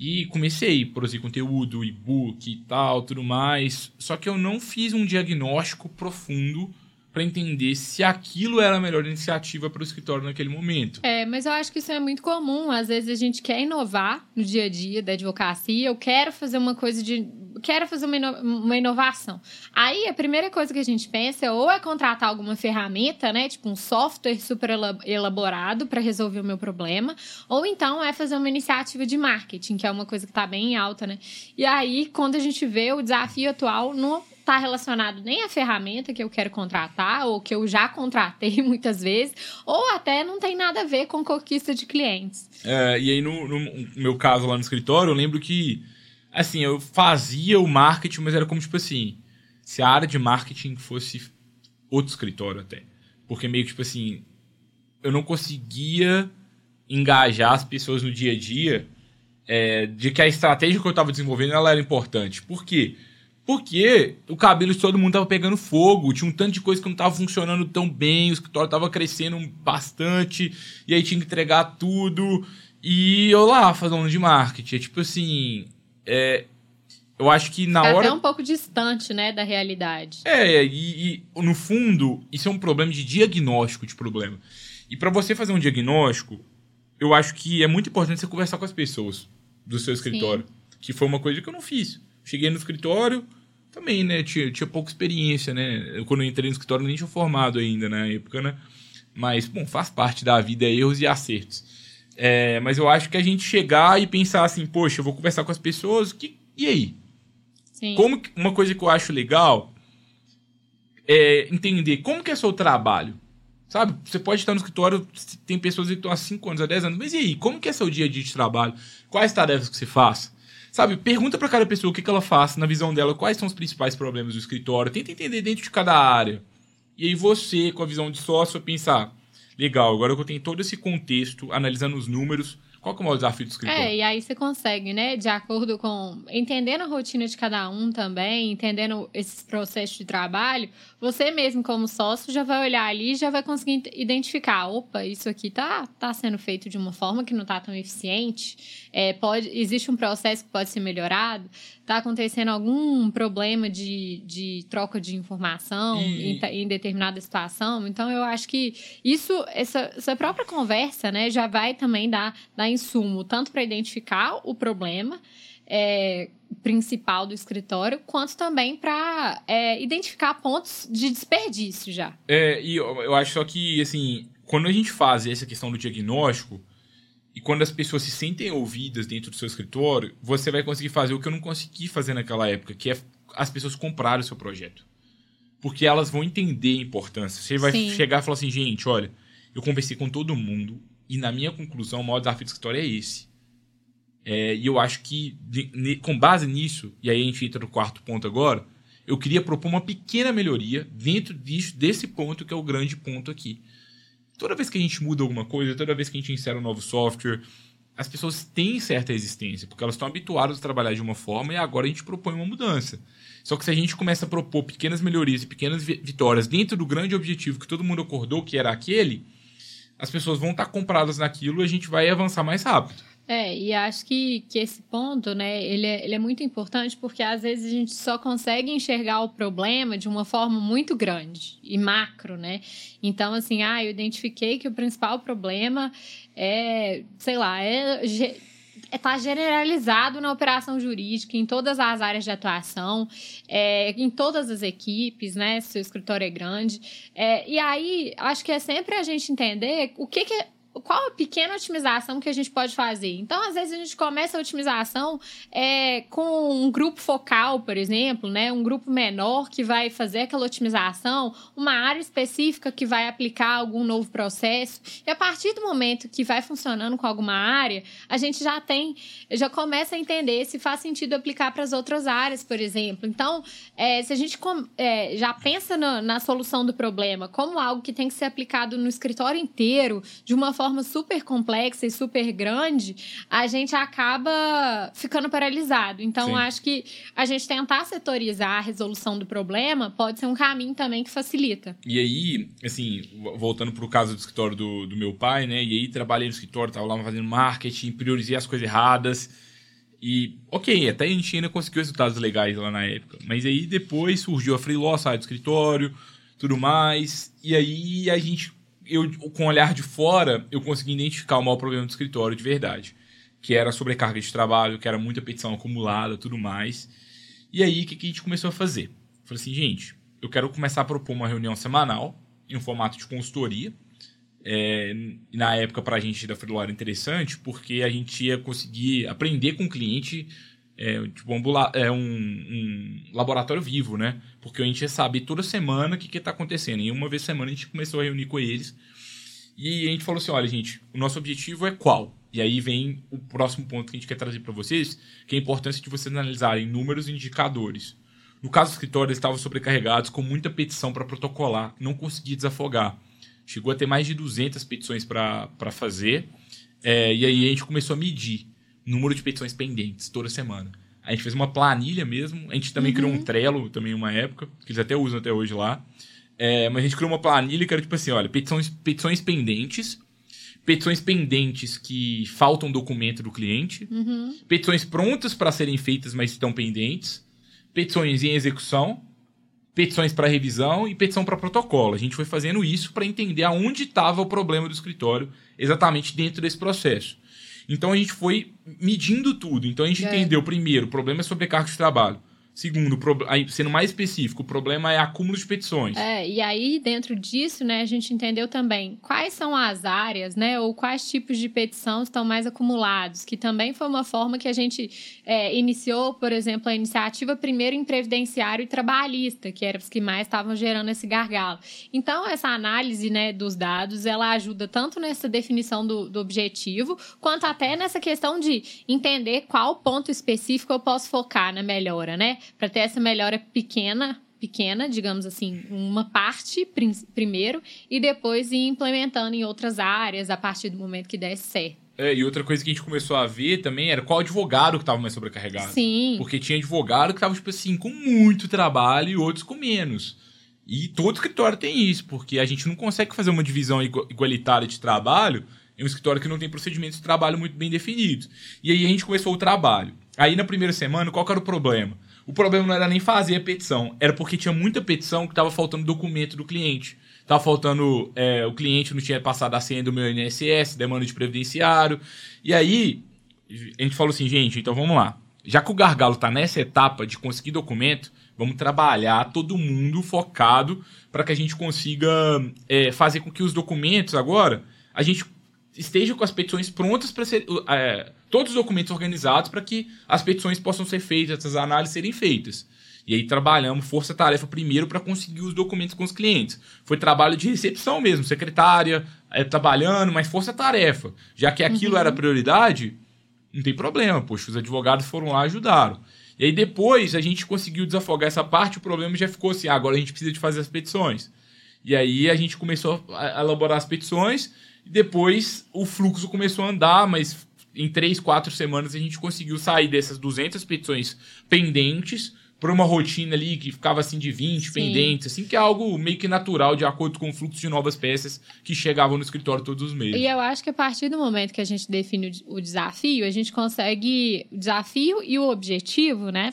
E comecei a produzir conteúdo, e-book e tal, tudo mais. Só que eu não fiz um diagnóstico profundo para entender se aquilo era a melhor iniciativa para o escritório naquele momento. É, mas eu acho que isso é muito comum. Às vezes a gente quer inovar no dia a dia da advocacia, eu quero fazer uma coisa de. quero fazer uma, ino... uma inovação. Aí a primeira coisa que a gente pensa é ou é contratar alguma ferramenta, né? Tipo um software super elaborado para resolver o meu problema, ou então é fazer uma iniciativa de marketing, que é uma coisa que está bem alta, né? E aí, quando a gente vê o desafio atual no está relacionado nem à ferramenta que eu quero contratar, ou que eu já contratei [LAUGHS] muitas vezes, ou até não tem nada a ver com conquista de clientes. É, e aí, no, no, meu caso lá no escritório, eu lembro que, assim, eu fazia o marketing, mas era como, tipo assim, se a área de marketing fosse outro escritório até. Porque meio que, tipo assim, eu não conseguia engajar as pessoas no dia a dia é, de que a estratégia que eu estava desenvolvendo ela era importante. Por quê? Porque o cabelo de todo mundo tava pegando fogo, tinha um tanto de coisa que não tava funcionando tão bem, o escritório tava crescendo bastante, e aí tinha que entregar tudo. E eu lá fazendo de marketing. É tipo assim. É, eu acho que na Fica hora. até um pouco distante, né, da realidade. É, e, e no fundo, isso é um problema de diagnóstico de problema. E para você fazer um diagnóstico, eu acho que é muito importante você conversar com as pessoas do seu escritório. Sim. Que foi uma coisa que eu não fiz. Cheguei no escritório, também, né? Tinha, tinha pouca experiência, né? Eu, quando eu entrei no escritório, nem tinha formado ainda na época, né? Mas, bom, faz parte da vida erros e acertos. É, mas eu acho que a gente chegar e pensar assim, poxa, eu vou conversar com as pessoas, que, e aí? Sim. Como, uma coisa que eu acho legal é entender como que é seu trabalho. Sabe? Você pode estar no escritório, tem pessoas que estão há 5 anos, há 10 anos, mas e aí? Como que é seu dia a dia de trabalho? Quais tarefas que você faz? Sabe, pergunta para cada pessoa o que, que ela faz, na visão dela, quais são os principais problemas do escritório. Tenta entender dentro de cada área. E aí você, com a visão de sócio, pensar, legal, agora que eu tenho todo esse contexto, analisando os números, qual que é o maior desafio do escritório? É, e aí você consegue, né, de acordo com. Entendendo a rotina de cada um também, entendendo esses processos de trabalho, você mesmo, como sócio, já vai olhar ali e já vai conseguir identificar: opa, isso aqui tá, tá sendo feito de uma forma que não tá tão eficiente. É, pode, existe um processo que pode ser melhorado, tá acontecendo algum problema de, de troca de informação e... em, em determinada situação. Então, eu acho que isso, essa, essa própria conversa, né, já vai também dar, dar insumo tanto para identificar o problema é, principal do escritório, quanto também para é, identificar pontos de desperdício já. É, e eu, eu acho só que, assim, quando a gente faz essa questão do diagnóstico, e quando as pessoas se sentem ouvidas dentro do seu escritório, você vai conseguir fazer o que eu não consegui fazer naquela época, que é as pessoas comprarem o seu projeto. Porque elas vão entender a importância. Você vai Sim. chegar e falar assim, gente, olha, eu conversei com todo mundo, e na minha conclusão, o maior desafio da história é esse. É, e eu acho que, de, com base nisso, e aí a gente entra no quarto ponto agora, eu queria propor uma pequena melhoria dentro disso, desse ponto que é o grande ponto aqui. Toda vez que a gente muda alguma coisa, toda vez que a gente insere um novo software, as pessoas têm certa resistência, porque elas estão habituadas a trabalhar de uma forma e agora a gente propõe uma mudança. Só que se a gente começa a propor pequenas melhorias e pequenas vitórias dentro do grande objetivo que todo mundo acordou que era aquele, as pessoas vão estar compradas naquilo e a gente vai avançar mais rápido. É, e acho que, que esse ponto, né, ele é, ele é muito importante porque às vezes a gente só consegue enxergar o problema de uma forma muito grande e macro, né? Então, assim, ah, eu identifiquei que o principal problema é, sei lá, é está é generalizado na operação jurídica, em todas as áreas de atuação, é, em todas as equipes, né? Se o escritório é grande. É, e aí, acho que é sempre a gente entender o que, que qual a pequena otimização que a gente pode fazer? Então, às vezes, a gente começa a otimização é, com um grupo focal, por exemplo, né? um grupo menor que vai fazer aquela otimização, uma área específica que vai aplicar algum novo processo. E a partir do momento que vai funcionando com alguma área, a gente já tem, já começa a entender se faz sentido aplicar para as outras áreas, por exemplo. Então, é, se a gente é, já pensa na, na solução do problema como algo que tem que ser aplicado no escritório inteiro, de uma forma forma super complexa e super grande, a gente acaba ficando paralisado. Então, acho que a gente tentar setorizar a resolução do problema pode ser um caminho também que facilita. E aí, assim, voltando para o caso do escritório do, do meu pai, né? E aí trabalhei no escritório, estava lá fazendo marketing, priorizei as coisas erradas. E, ok, até a gente ainda conseguiu resultados legais lá na época. Mas aí depois surgiu a freelance, sai do escritório, tudo mais. E aí a gente eu, com o olhar de fora, eu consegui identificar o maior problema do escritório de verdade. Que era a sobrecarga de trabalho, que era muita petição acumulada, tudo mais. E aí, o que, que a gente começou a fazer? Falei assim, gente, eu quero começar a propor uma reunião semanal, em um formato de consultoria. É, na época, para a gente da Freelore interessante, porque a gente ia conseguir aprender com o cliente é, tipo, um, é um, um, laboratório vivo, né? Porque a gente ia saber toda semana o que está acontecendo. E uma vez por semana a gente começou a reunir com eles. E a gente falou assim: olha, gente, o nosso objetivo é qual? E aí vem o próximo ponto que a gente quer trazer para vocês, que é a importância de vocês analisarem números e indicadores. No caso do escritório, eles estavam sobrecarregados com muita petição para protocolar, não conseguia desafogar. Chegou a ter mais de 200 petições para fazer. É, e aí a gente começou a medir número de petições pendentes toda semana. A gente fez uma planilha mesmo. A gente também uhum. criou um uhum. Trello também uma época, que eles até usam até hoje lá. É, mas a gente criou uma planilha que era tipo assim, olha, petições, petições pendentes, petições pendentes que faltam documento do cliente, uhum. petições prontas para serem feitas, mas estão pendentes, petições em execução, petições para revisão e petição para protocolo. A gente foi fazendo isso para entender aonde estava o problema do escritório exatamente dentro desse processo. Então a gente foi medindo tudo. Então a gente é. entendeu primeiro, o problema é sobrecarga de trabalho. Segundo, sendo mais específico, o problema é acúmulo de petições. É, e aí, dentro disso, né, a gente entendeu também quais são as áreas, né, ou quais tipos de petição estão mais acumulados, que também foi uma forma que a gente é, iniciou, por exemplo, a iniciativa primeiro em previdenciário e trabalhista, que eram os que mais estavam gerando esse gargalo. Então, essa análise, né, dos dados, ela ajuda tanto nessa definição do, do objetivo, quanto até nessa questão de entender qual ponto específico eu posso focar na melhora, né? Para ter essa melhora pequena, pequena, digamos assim, uma parte prim primeiro e depois ir implementando em outras áreas a partir do momento que der certo. É, e outra coisa que a gente começou a ver também era qual advogado que estava mais sobrecarregado. Sim. Porque tinha advogado que estava, tipo assim, com muito trabalho e outros com menos. E todo escritório tem isso, porque a gente não consegue fazer uma divisão igualitária de trabalho em um escritório que não tem procedimentos de trabalho muito bem definidos. E aí a gente começou o trabalho. Aí na primeira semana, qual era o problema? O problema não era nem fazer a petição, era porque tinha muita petição que estava faltando documento do cliente. Tava faltando. É, o cliente não tinha passado a senha do meu INSS, demanda de previdenciário. E aí, a gente falou assim, gente, então vamos lá. Já que o gargalo está nessa etapa de conseguir documento, vamos trabalhar todo mundo focado para que a gente consiga é, fazer com que os documentos agora a gente esteja com as petições prontas para ser. É, todos os documentos organizados para que as petições possam ser feitas, as análises serem feitas. E aí trabalhamos força-tarefa primeiro para conseguir os documentos com os clientes. Foi trabalho de recepção mesmo, secretária, é, trabalhando, mas força-tarefa. Já que aquilo uhum. era prioridade, não tem problema, poxa, os advogados foram lá e ajudaram. E aí depois a gente conseguiu desafogar essa parte, o problema já ficou assim, ah, agora a gente precisa de fazer as petições. E aí a gente começou a elaborar as petições, e depois o fluxo começou a andar, mas em três, quatro semanas a gente conseguiu sair dessas 200 petições pendentes para uma rotina ali que ficava assim de 20 Sim. pendentes, assim, que é algo meio que natural de acordo com o fluxo de novas peças que chegavam no escritório todos os meses. E eu acho que a partir do momento que a gente define o desafio, a gente consegue o desafio e o objetivo, né?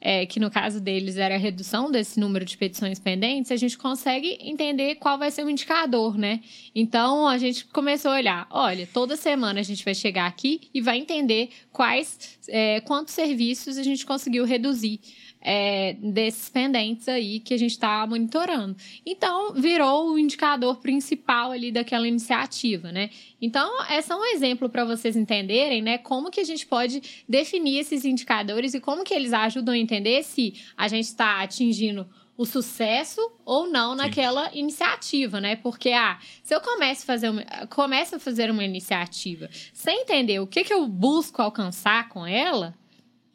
é, que no caso deles era a redução desse número de petições pendentes, a gente consegue entender qual vai ser o indicador, né? Então a gente começou a olhar, olha, toda semana a gente vai chegar aqui e vai entender quais, é, quantos serviços a gente conseguiu reduzir é, desses pendentes aí que a gente está monitorando. Então, virou o indicador principal ali daquela iniciativa, né? Então, é só um exemplo para vocês entenderem, né, como que a gente pode definir esses indicadores e como que eles ajudam a entender se a gente está atingindo o sucesso ou não Sim. naquela iniciativa, né? Porque, ah, se eu começo a fazer uma, começo a fazer uma iniciativa sem entender o que, que eu busco alcançar com ela,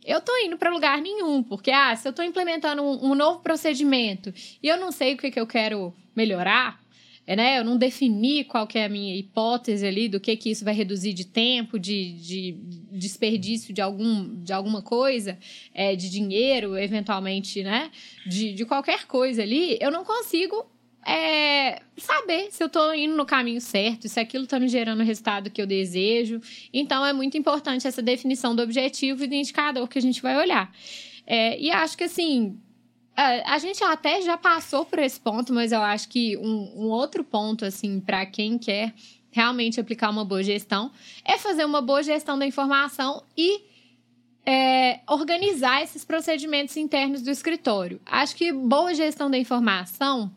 eu tô indo para lugar nenhum, porque ah, se eu tô implementando um, um, novo procedimento e eu não sei o que, que eu quero melhorar, é, né? Eu não defini qual que é a minha hipótese ali do que que isso vai reduzir de tempo, de, de desperdício de, algum, de alguma coisa, é, de dinheiro, eventualmente, né? De, de qualquer coisa ali, eu não consigo é, saber se eu estou indo no caminho certo, se aquilo está me gerando o resultado que eu desejo. Então, é muito importante essa definição do objetivo e do indicador que a gente vai olhar. É, e acho que, assim, a, a, gente até já passou por esse ponto, mas eu acho que um, um outro ponto, assim, para quem quer realmente aplicar uma boa gestão, é fazer uma boa gestão da informação e é, organizar esses procedimentos internos do escritório. Acho que boa gestão da informação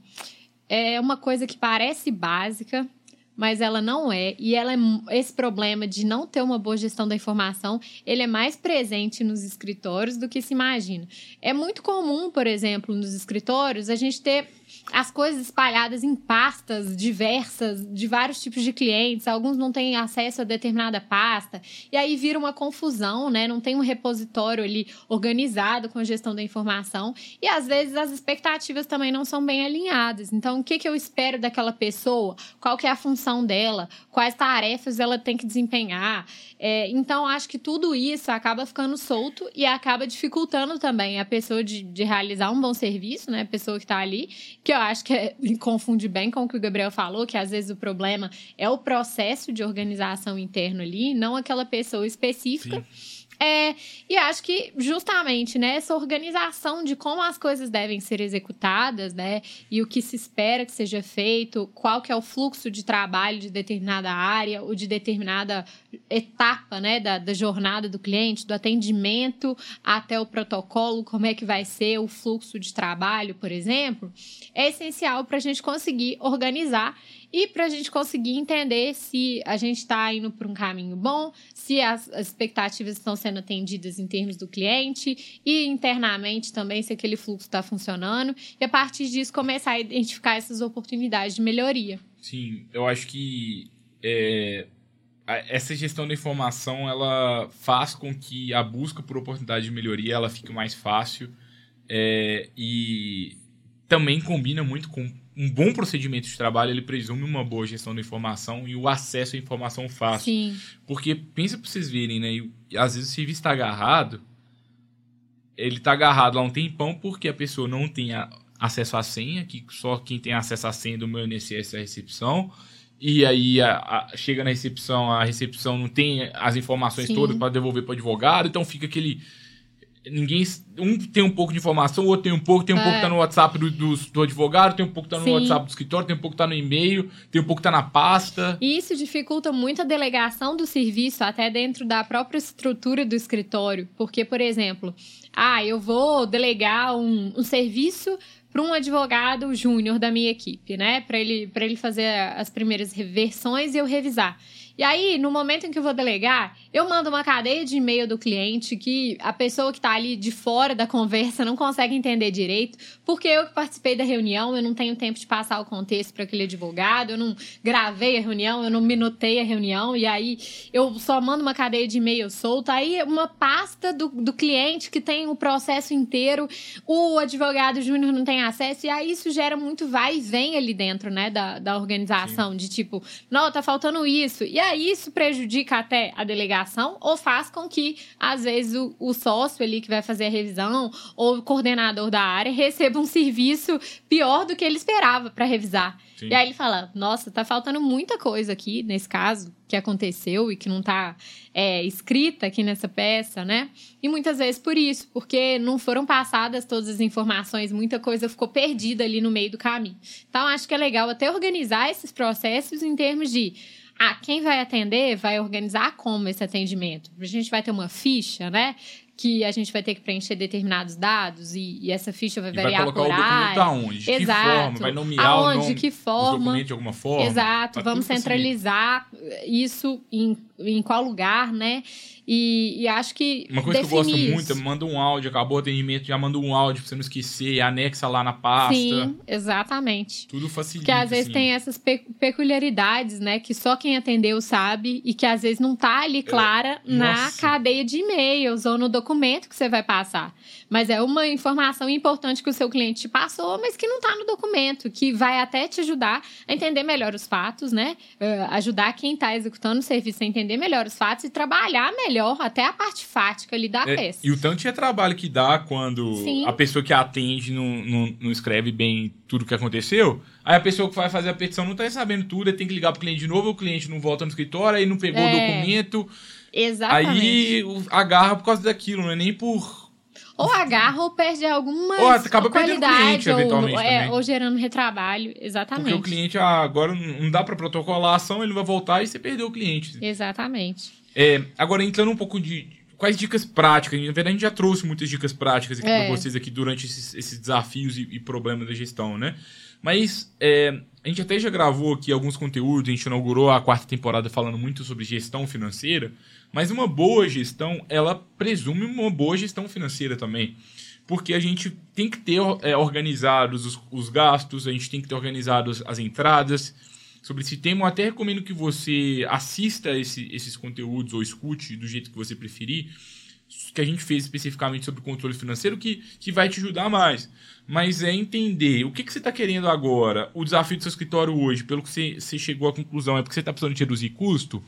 é uma coisa que parece básica, mas ela não é. E ela é, esse problema de não ter uma boa gestão da informação, ele é mais presente nos escritórios do que se imagina. É muito comum, por exemplo, nos escritórios, a gente ter as coisas espalhadas em pastas diversas de vários tipos de clientes, alguns não têm acesso a determinada pasta, e aí vira uma confusão, né? Não tem um repositório ali organizado com a gestão da informação, e às vezes as expectativas também não são bem alinhadas. Então, o que, que eu espero daquela pessoa? Qual que é a função dela? Quais tarefas ela tem que desempenhar? É, então, acho que tudo isso acaba ficando solto e acaba dificultando também a pessoa de, de realizar um bom serviço, né? A pessoa que está ali, que eu acho que é, confunde bem com o que o Gabriel falou, que às vezes o problema é o processo de organização interno ali, não aquela pessoa específica. Sim. É, e acho que justamente né, essa organização de como as coisas devem ser executadas, né? E o que se espera que seja feito, qual que é o fluxo de trabalho de determinada área ou de determinada etapa né, da, da jornada do cliente, do atendimento até o protocolo, como é que vai ser o fluxo de trabalho, por exemplo, é essencial para a gente conseguir organizar e para a gente conseguir entender se a gente está indo por um caminho bom, se as, as, expectativas estão sendo atendidas em termos do cliente e internamente também se aquele fluxo está funcionando e a partir disso começar a identificar essas oportunidades de melhoria. Sim, eu acho que é, essa gestão da informação ela faz com que a busca por oportunidade de melhoria ela fique mais fácil é, e também combina muito com um bom procedimento de trabalho, ele presume uma boa gestão da informação e o acesso à informação fácil. Sim. Porque pensa para vocês verem, né? E, às vezes o serviço está agarrado, ele está agarrado há um tempão porque a pessoa não tem a, acesso à senha, que só quem tem acesso à senha do meu INSS é a recepção. E aí a, a, chega na recepção, a recepção não tem as informações Sim. todas para devolver para o advogado, então fica aquele ninguém. Um tem um pouco de informação, o outro tem um pouco, tem um é. pouco que tá no WhatsApp do, do, do, advogado, tem um pouco que tá no Sim. WhatsApp do escritório, tem um pouco que tá no e-mail, tem um pouco que tá na pasta. E isso dificulta muito a delegação do serviço até dentro da própria estrutura do escritório. Porque, por exemplo, ah, eu vou delegar um, um serviço para um advogado júnior da minha equipe, né? Para ele, ele fazer as primeiras reversões e eu revisar. E aí, no momento em que eu vou delegar, eu mando uma cadeia de e-mail do cliente que a pessoa que está ali de fora da conversa não consegue entender direito, porque eu que participei da reunião, eu não tenho tempo de passar o contexto para aquele advogado, eu não gravei a reunião, eu não minutei a reunião, e aí eu só mando uma cadeia de e-mail solta. Aí, uma pasta do, do cliente que tem o processo inteiro, o advogado júnior não tem acesso, e aí isso gera muito vai e vem ali dentro, né, da, da organização, Sim. de tipo, não, tá faltando isso. E aí isso prejudica até a delegação ou faz com que, às vezes, o, o sócio ali que vai fazer a revisão ou o coordenador da área receba um serviço pior do que ele esperava para revisar. Sim. E aí ele fala: Nossa, tá faltando muita coisa aqui, nesse caso, que aconteceu e que não tá é, escrita aqui nessa peça, né? E muitas vezes por isso, porque não foram passadas todas as informações, muita coisa ficou perdida ali no meio do caminho. Então, acho que é legal até organizar esses processos em termos de ah, quem vai atender vai organizar como esse atendimento. A gente vai ter uma ficha, né? que a gente vai ter que preencher determinados dados e, e essa ficha vai variar vai colocar por o documento aonde? De Exato. que forma? Vai nomear aonde, o nome que forma? de alguma forma? Exato. Tá Vamos centralizar isso em, em qual lugar, né? E, e acho que. Uma coisa que eu gosto isso. muito é manda um áudio, acabou o atendimento, já manda um áudio pra você não esquecer, anexa lá na pasta. Sim, exatamente. Tudo facilita. Que às vezes assim. tem essas pe peculiaridades, né? Que só quem atendeu sabe e que às vezes não tá ali é, clara é, na cadeia de e-mails ou no documento que você vai passar. Mas é uma informação importante que o seu cliente te passou, mas que não tá no documento, que vai até te ajudar a entender melhor os fatos, né? Uh, ajudar quem tá executando o serviço a entender melhor os fatos e trabalhar melhor até a parte fática ali da é, peça. E o tanto de trabalho que dá quando Sim. a pessoa que atende não, não, não, escreve bem tudo o que aconteceu. Aí a pessoa que vai fazer a petição não tá sabendo tudo, aí tem que ligar pro cliente de novo, o cliente não volta no escritório, aí não pegou é. o documento. Exatamente. Aí agarra por causa daquilo, não é nem por ou agarra ou perde alguma ou acaba qualidade, cliente, ou, eventualmente, é, ou gerando retrabalho, exatamente. Porque o cliente ah, agora não dá para protocolar a ação, ele vai voltar e você perdeu o cliente. Exatamente. É, agora, entrando um pouco de. Quais dicas práticas? Na verdade, a gente já trouxe muitas dicas práticas aqui é. para vocês aqui durante esses, esses desafios e, e, problemas da gestão, né? Mas é, a gente até já gravou aqui alguns conteúdos, a gente inaugurou a quarta temporada falando muito sobre gestão financeira, mas uma boa gestão, ela presume uma boa gestão financeira também. Porque a gente tem que ter é, organizados os, os gastos, a gente tem que ter organizados as entradas, sobre esse tema. Eu até recomendo que você assista esse, esses conteúdos ou escute do jeito que você preferir, que a gente fez especificamente sobre controle financeiro, que, que vai te ajudar mais. Mas é entender o que, que você está querendo agora. O desafio do seu escritório hoje, pelo que você, você chegou à conclusão, é porque você está precisando de reduzir custo.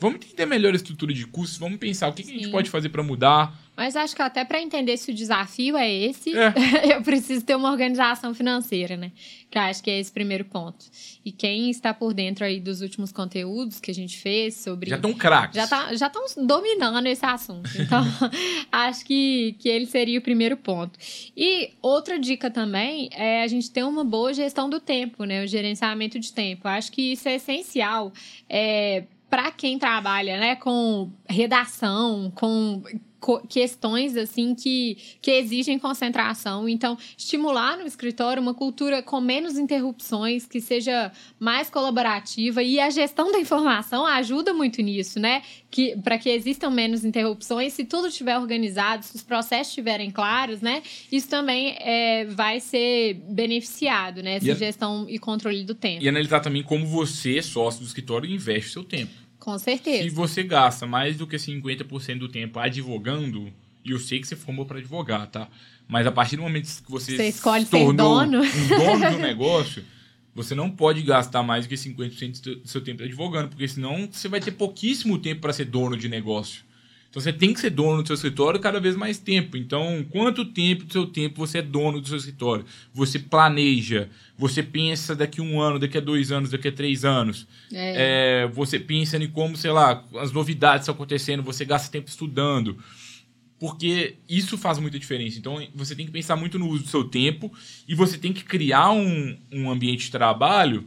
Vamos entender melhor a estrutura de custos, vamos pensar o que, que a gente pode fazer para mudar. Mas acho que até para entender se o desafio é esse, é. [LAUGHS] eu preciso ter uma organização financeira, né? Que eu acho que é esse primeiro ponto. E quem está por dentro aí dos últimos conteúdos que a gente fez sobre. Já estão craques. Já tá, já estão dominando esse assunto. Então, [LAUGHS] acho que, que ele seria o primeiro ponto. E outra dica também é a gente ter uma boa gestão do tempo, né? O gerenciamento de tempo. Acho que isso é essencial. É, para quem trabalha, né, com redação, com questões assim que, que exigem concentração. Então, estimular no escritório uma cultura com menos interrupções, que seja mais colaborativa e a gestão da informação ajuda muito nisso, né? Que para que existam menos interrupções, se tudo estiver organizado, se os processos estiverem claros, né? Isso também é, vai ser beneficiado, né? Essa e gestão e controle do tempo. E analisar também como você, sócio do escritório, investe seu tempo. Com certeza. Se você gasta mais do que 50% do tempo advogando, e eu sei que você formou para advogar, tá? Mas a partir do momento que você, você escolhe se tornou dono. um dono do [LAUGHS] negócio, você não pode gastar mais do que 50% do seu tempo advogando, porque senão você vai ter pouquíssimo tempo para ser dono de negócio. Então você tem que ser dono do seu escritório cada vez mais tempo. Então, quanto tempo do seu tempo você é dono do seu escritório? Você planeja, você pensa daqui a um ano, daqui a dois anos, daqui a três anos. É. É, você pensa em como, sei lá, as novidades estão acontecendo, você gasta tempo estudando. Porque isso faz muita diferença. Então, você tem que pensar muito no uso do seu tempo e você tem que criar um, um ambiente de trabalho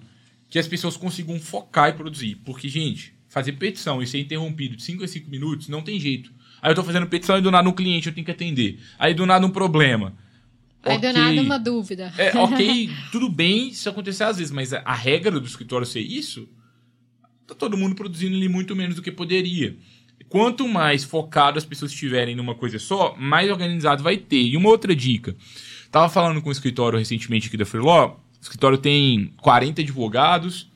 que as pessoas consigam focar e produzir. Porque, gente, fazer petição e ser interrompido de 5 a 5 minutos, não tem jeito. Aí eu tô fazendo petição e do nada um cliente eu tenho que atender. Aí do nada um problema. Aí okay. do nada uma dúvida. É, ok, [LAUGHS] tudo bem isso acontecer às vezes, mas a, regra do escritório ser isso, tá todo mundo produzindo ali muito menos do que poderia. Quanto mais focado as pessoas estiverem numa coisa só, mais organizado vai ter. E uma outra dica. Tava falando com o escritório recentemente aqui da Freeló. O escritório tem 40 advogados,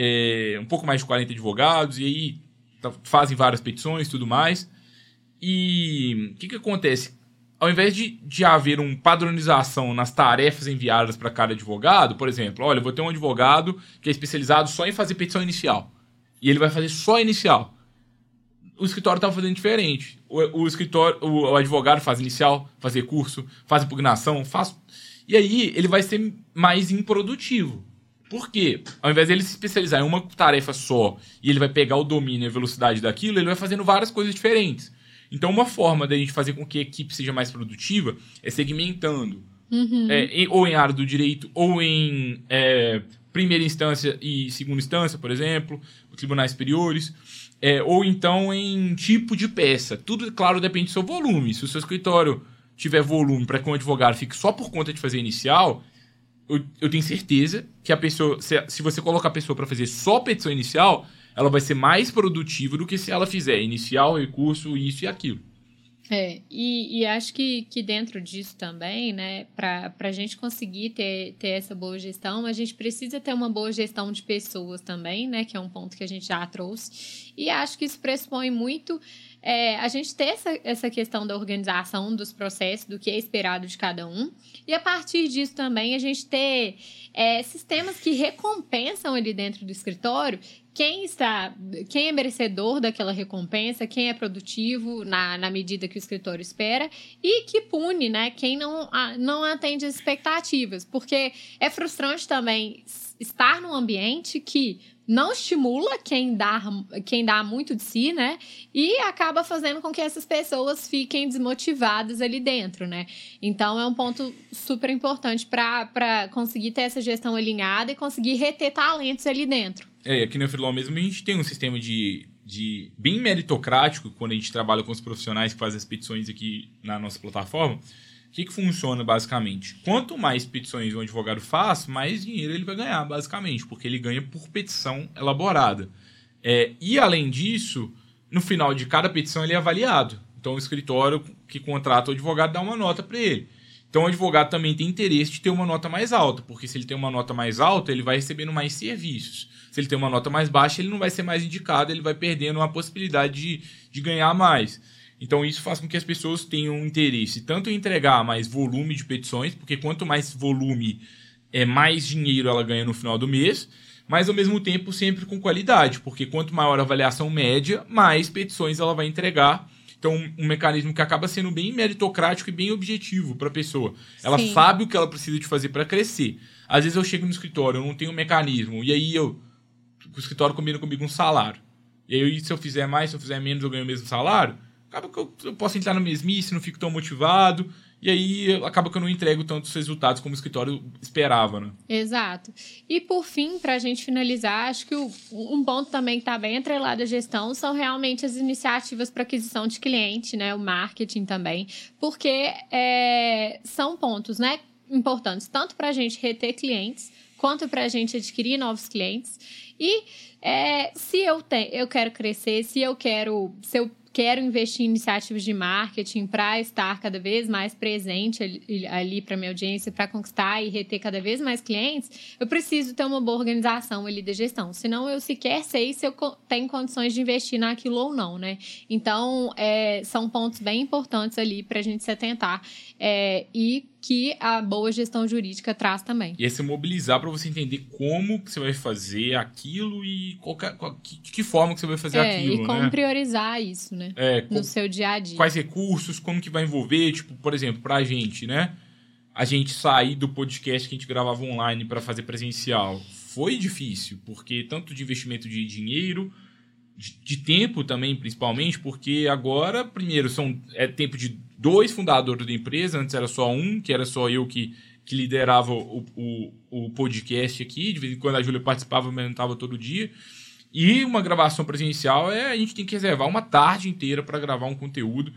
é, um pouco mais de 40 advogados, e aí tá, fazem várias petições e tudo mais. E o que, que acontece? Ao invés de, de haver uma padronização nas tarefas enviadas para cada advogado, por exemplo, olha, eu vou ter um advogado que é especializado só em fazer petição inicial. E ele vai fazer só inicial. O escritório estava fazendo diferente. O, o escritório, o, o, advogado faz inicial, faz recurso, faz impugnação, faz. E aí ele vai ser mais improdutivo. Por quê? Ao invés dele se especializar em uma tarefa só e ele vai pegar o domínio e a velocidade daquilo, ele vai fazendo várias coisas diferentes. Então, uma forma da gente fazer com que a equipe seja mais produtiva é segmentando. Uhum. É, em, ou em área do direito, ou em é, primeira instância e segunda instância, por exemplo, tribunais superiores. É, ou então em tipo de peça. Tudo, claro, depende do seu volume. Se o seu escritório tiver volume para que um advogado fique só por conta de fazer inicial, eu, eu tenho certeza que a pessoa, se, se você colocar a pessoa para fazer só petição inicial, ela vai ser mais produtiva do que se ela fizer inicial, recurso, isso e aquilo. É, e, e, acho que, que dentro disso também, né, para a gente conseguir ter, ter essa boa gestão, a gente precisa ter uma boa gestão de pessoas também, né, que é um ponto que a gente já trouxe. E acho que isso pressupõe muito é, a gente ter essa, essa questão da organização dos processos, do que é esperado de cada um. E a partir disso também a gente ter é, sistemas que recompensam ali dentro do escritório quem está, quem é merecedor daquela recompensa, quem é produtivo na, na medida que o escritório espera e que pune, né, quem não, não atende as expectativas, porque é frustrante também estar num ambiente que não estimula quem dá, quem dá muito de si, né? E acaba fazendo com que essas pessoas fiquem desmotivadas ali dentro, né? Então é um ponto super importante para conseguir ter essa gestão alinhada e conseguir reter talentos ali dentro. É, aqui na Freeló mesmo a gente tem um sistema de, de bem meritocrático quando a gente trabalha com os profissionais que fazem as petições aqui na nossa plataforma o que, que funciona basicamente? Quanto mais petições um advogado faz, mais dinheiro ele vai ganhar, basicamente, porque ele ganha por petição elaborada. É, e além disso, no final de cada petição ele é avaliado. Então o escritório que contrata o advogado dá uma nota para ele. Então o advogado também tem interesse de ter uma nota mais alta, porque se ele tem uma nota mais alta, ele vai recebendo mais serviços. Se ele tem uma nota mais baixa, ele não vai ser mais indicado, ele vai perdendo a possibilidade de, de ganhar mais. Então isso faz com que as pessoas tenham interesse tanto em entregar mais volume de petições, porque quanto mais volume é, mais dinheiro ela ganha no final do mês, mas ao mesmo tempo sempre com qualidade, porque quanto maior a avaliação média, mais petições ela vai entregar. Então, um mecanismo que acaba sendo bem meritocrático e bem objetivo para a pessoa. Ela Sim. sabe o que ela precisa de fazer para crescer. Às vezes eu chego no escritório, eu não tenho um mecanismo, e aí eu, o escritório combina comigo um salário. E aí, se eu fizer mais, se eu fizer menos, eu ganho o mesmo salário. Acaba que eu, eu posso entrar na mesmice, não fico tão motivado. E aí, acaba que eu não entrego tantos resultados como o escritório esperava, né? Exato. E por fim, para a gente finalizar, acho que o- um ponto também que está bem atrelado à gestão são realmente as iniciativas para aquisição de cliente, né? O marketing também, porque é, são pontos, né? Importantes tanto para a gente reter clientes quanto para a gente adquirir novos clientes. E é, se eu, te, eu quero crescer, se eu quero, se eu quero investir em iniciativas de marketing para estar cada vez mais presente ali, para minha audiência, para conquistar e reter cada vez mais clientes, eu preciso ter uma boa organização ali da gestão. Senão eu sequer sei se eu tenho condições de investir naquilo ou não, né? Então, é, são pontos bem importantes ali para a gente se atentar é, e que a boa gestão jurídica traz também. E é se mobilizar para você entender como que você vai fazer aquilo e qualquer, qual, que, de que forma que você vai fazer é, aquilo, e como né? priorizar isso, né? É, No co- seu dia a dia. quais recursos, como que vai envolver, tipo, por exemplo, pra gente, né? A gente sair do podcast que a gente gravava online para fazer presencial foi difícil, porque tanto de investimento de dinheiro, de, de tempo também, principalmente, porque agora, primeiro, são é tempo de dois fundadores da empresa, antes era só um, que era só eu que, que liderava o, o, o podcast aqui, de vez em quando a Júlia participava, mas não estava todo dia. E uma gravação presencial é a gente tem que reservar uma tarde inteira para gravar um conteúdo.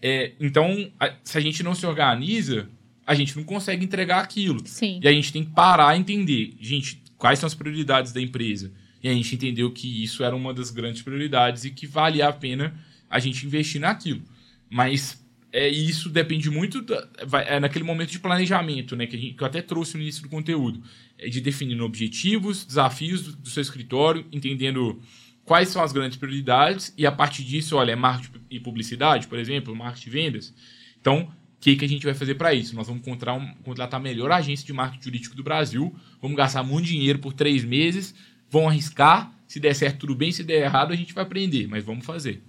É, então, a- se a gente não se organiza, a gente não consegue entregar aquilo. Sim. E a gente tem que parar e entender, gente, quais são as prioridades da empresa. E a gente entendeu que isso era uma das grandes prioridades e que valia a pena a gente investir naquilo. Mas é, isso depende muito da, vai- é naquele momento de planejamento, né? Que, gente- que eu até trouxe no início do conteúdo. É de definir objetivos, desafios do, do seu escritório, entendendo quais são as grandes prioridades, e a partir disso, olha, é marketing e publicidade, por exemplo, marketing e vendas. Então, o que, que a gente vai fazer para isso? Nós vamos contratar, um, contratar a melhor agência de marketing jurídico do Brasil, vamos gastar muito dinheiro por três meses, vão arriscar, se der certo, tudo bem, se der errado, a gente vai aprender, mas vamos fazer.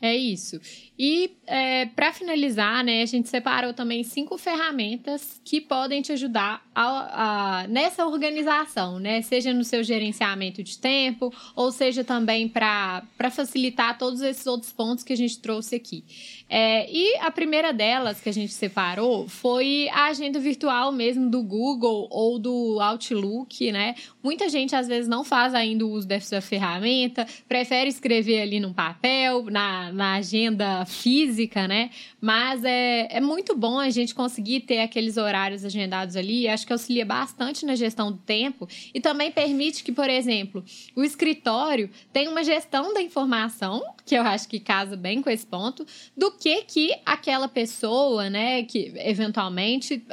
É isso. E é, para finalizar, né, a gente separou também cinco ferramentas que podem te ajudar a- a- nessa organização, né? Seja no seu gerenciamento de tempo, ou seja também para facilitar todos esses outros pontos que a gente trouxe aqui. É, e a primeira delas que a gente separou foi a agenda virtual mesmo do Google ou do Outlook, né? Muita gente às vezes não faz ainda o uso dessa ferramenta, prefere escrever ali num papel, na, na agenda física, né? Mas é, é muito bom a gente conseguir ter aqueles horários agendados ali. Acho que auxilia bastante na gestão do tempo e também permite que, por exemplo, o escritório tenha uma gestão da informação, que eu acho que casa bem com esse ponto, do que que aquela pessoa, né, que eventualmente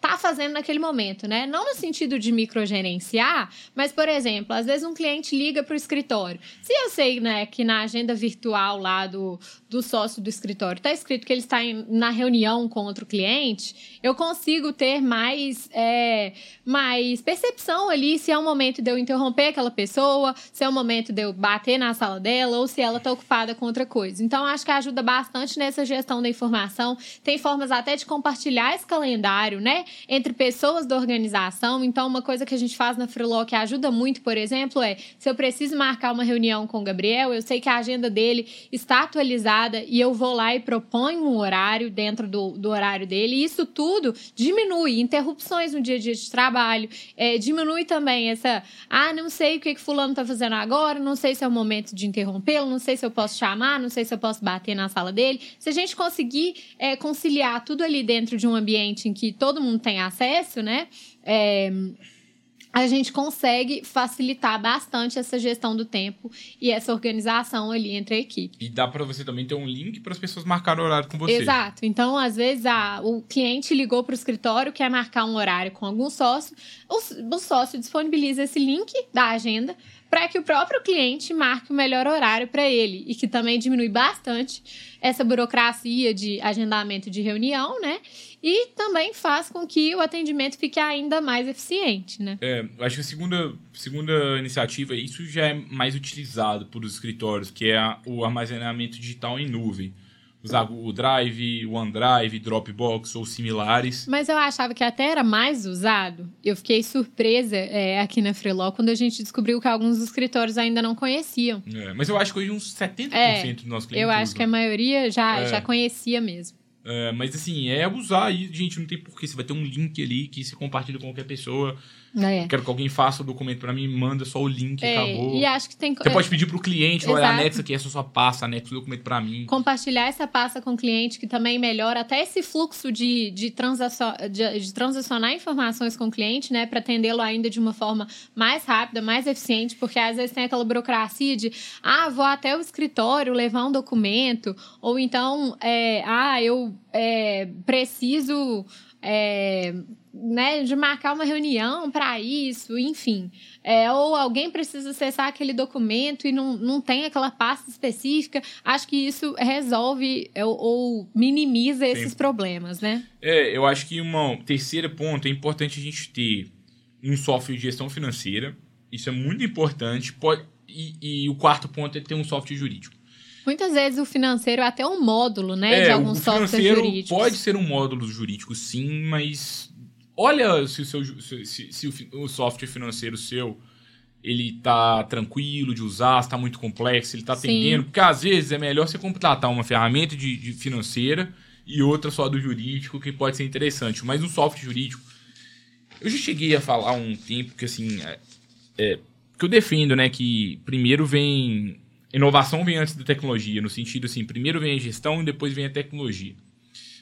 tá fazendo naquele momento, né? Não no sentido de microgerenciar, mas, por exemplo, às vezes um cliente liga para o escritório. Se eu sei, né, que na agenda virtual lá do, do sócio do escritório tá escrito que ele está em- na reunião com outro cliente, eu consigo ter mais, é, mais percepção ali se é o momento de eu interromper aquela pessoa, se é o momento de eu bater na sala dela ou se ela tá ocupada com outra coisa. Então, acho que ajuda bastante nessa gestão da informação. Tem formas até de compartilhar esse calendário, né, entre pessoas da organização. Então, uma coisa que a gente faz na Freeló que ajuda muito, por exemplo, é se eu preciso marcar uma reunião com o Gabriel, eu sei que a agenda dele está atualizada e eu vou lá e proponho um horário dentro do, do horário dele. E isso tudo diminui interrupções no dia a dia de trabalho, é, diminui também essa, ah, não sei o que, que fulano está fazendo agora, não sei se é o momento de interrompê-lo, não sei se eu posso chamar, não sei se eu posso bater na sala dele. Se a gente conseguir é, conciliar tudo ali dentro de um ambiente em que todo mundo tem acesso, né? É, a gente consegue facilitar bastante essa gestão do tempo e essa organização ali entre a equipe. E dá para você também ter um link para as pessoas marcarem horário com você. Exato. Então, às vezes, a, o cliente ligou para o escritório, quer marcar um horário com algum sócio, o, o sócio disponibiliza esse link da agenda para que o próprio cliente marque o melhor horário para ele e que também diminui bastante essa burocracia de agendamento de reunião, né? E também faz com que o atendimento fique ainda mais eficiente, né? É, acho que a segunda, segunda iniciativa, isso já é mais utilizado por os escritórios, que é a, o armazenamento digital em nuvem usar o Drive, OneDrive, Dropbox ou similares. Mas eu achava que até era mais usado. Eu fiquei surpresa é, aqui na Freeló quando a gente descobriu que alguns escritórios ainda não conheciam. É, mas eu acho que hoje uns 70% é, dos nossos clientes Eu acho que a maioria já, é. já conhecia mesmo. É, mas assim, é usar aí, gente, não tem porquê. Você vai ter um link ali que se compartilha com qualquer pessoa. É. Quero que alguém faça o documento para mim, manda só o link, é, acabou. E acho que tem Você pode pedir pro cliente, olha, anexa aqui essa sua pasta, anexa o documento para mim. Compartilhar essa pasta com o cliente, que também melhora até esse fluxo de, de, transacion, de, de transacionar informações com o cliente, né? Para atendê-lo ainda de uma forma mais rápida, mais eficiente, porque às vezes tem aquela burocracia de, ah, vou até o escritório levar um documento, ou então, é, ah, eu é, preciso é, né, de marcar uma reunião para isso, enfim. É, ou alguém precisa acessar aquele documento e não, não tem aquela pasta específica. Acho que isso resolve ou, ou minimiza Sim. esses problemas, né? É, eu acho que um terceiro ponto é importante a gente ter um software de gestão financeira. Isso é muito importante. Pode, e, e o quarto ponto é ter um software jurídico. Muitas vezes o financeiro é até um módulo, né? É, de alguns softwares jurídicos. Pode ser um módulo jurídico, sim, mas olha se o, seu, se, se, se o software financeiro seu ele tá tranquilo de usar, está muito complexo, ele está atendendo. Porque às vezes é melhor você contratar uma ferramenta de, de, financeira e outra só do jurídico, que pode ser interessante. Mas um software jurídico. Eu já cheguei a falar um tempo que assim. É, é, que eu defendo, né? Que primeiro vem inovação vem antes da tecnologia, no sentido assim, primeiro vem a gestão e depois vem a tecnologia.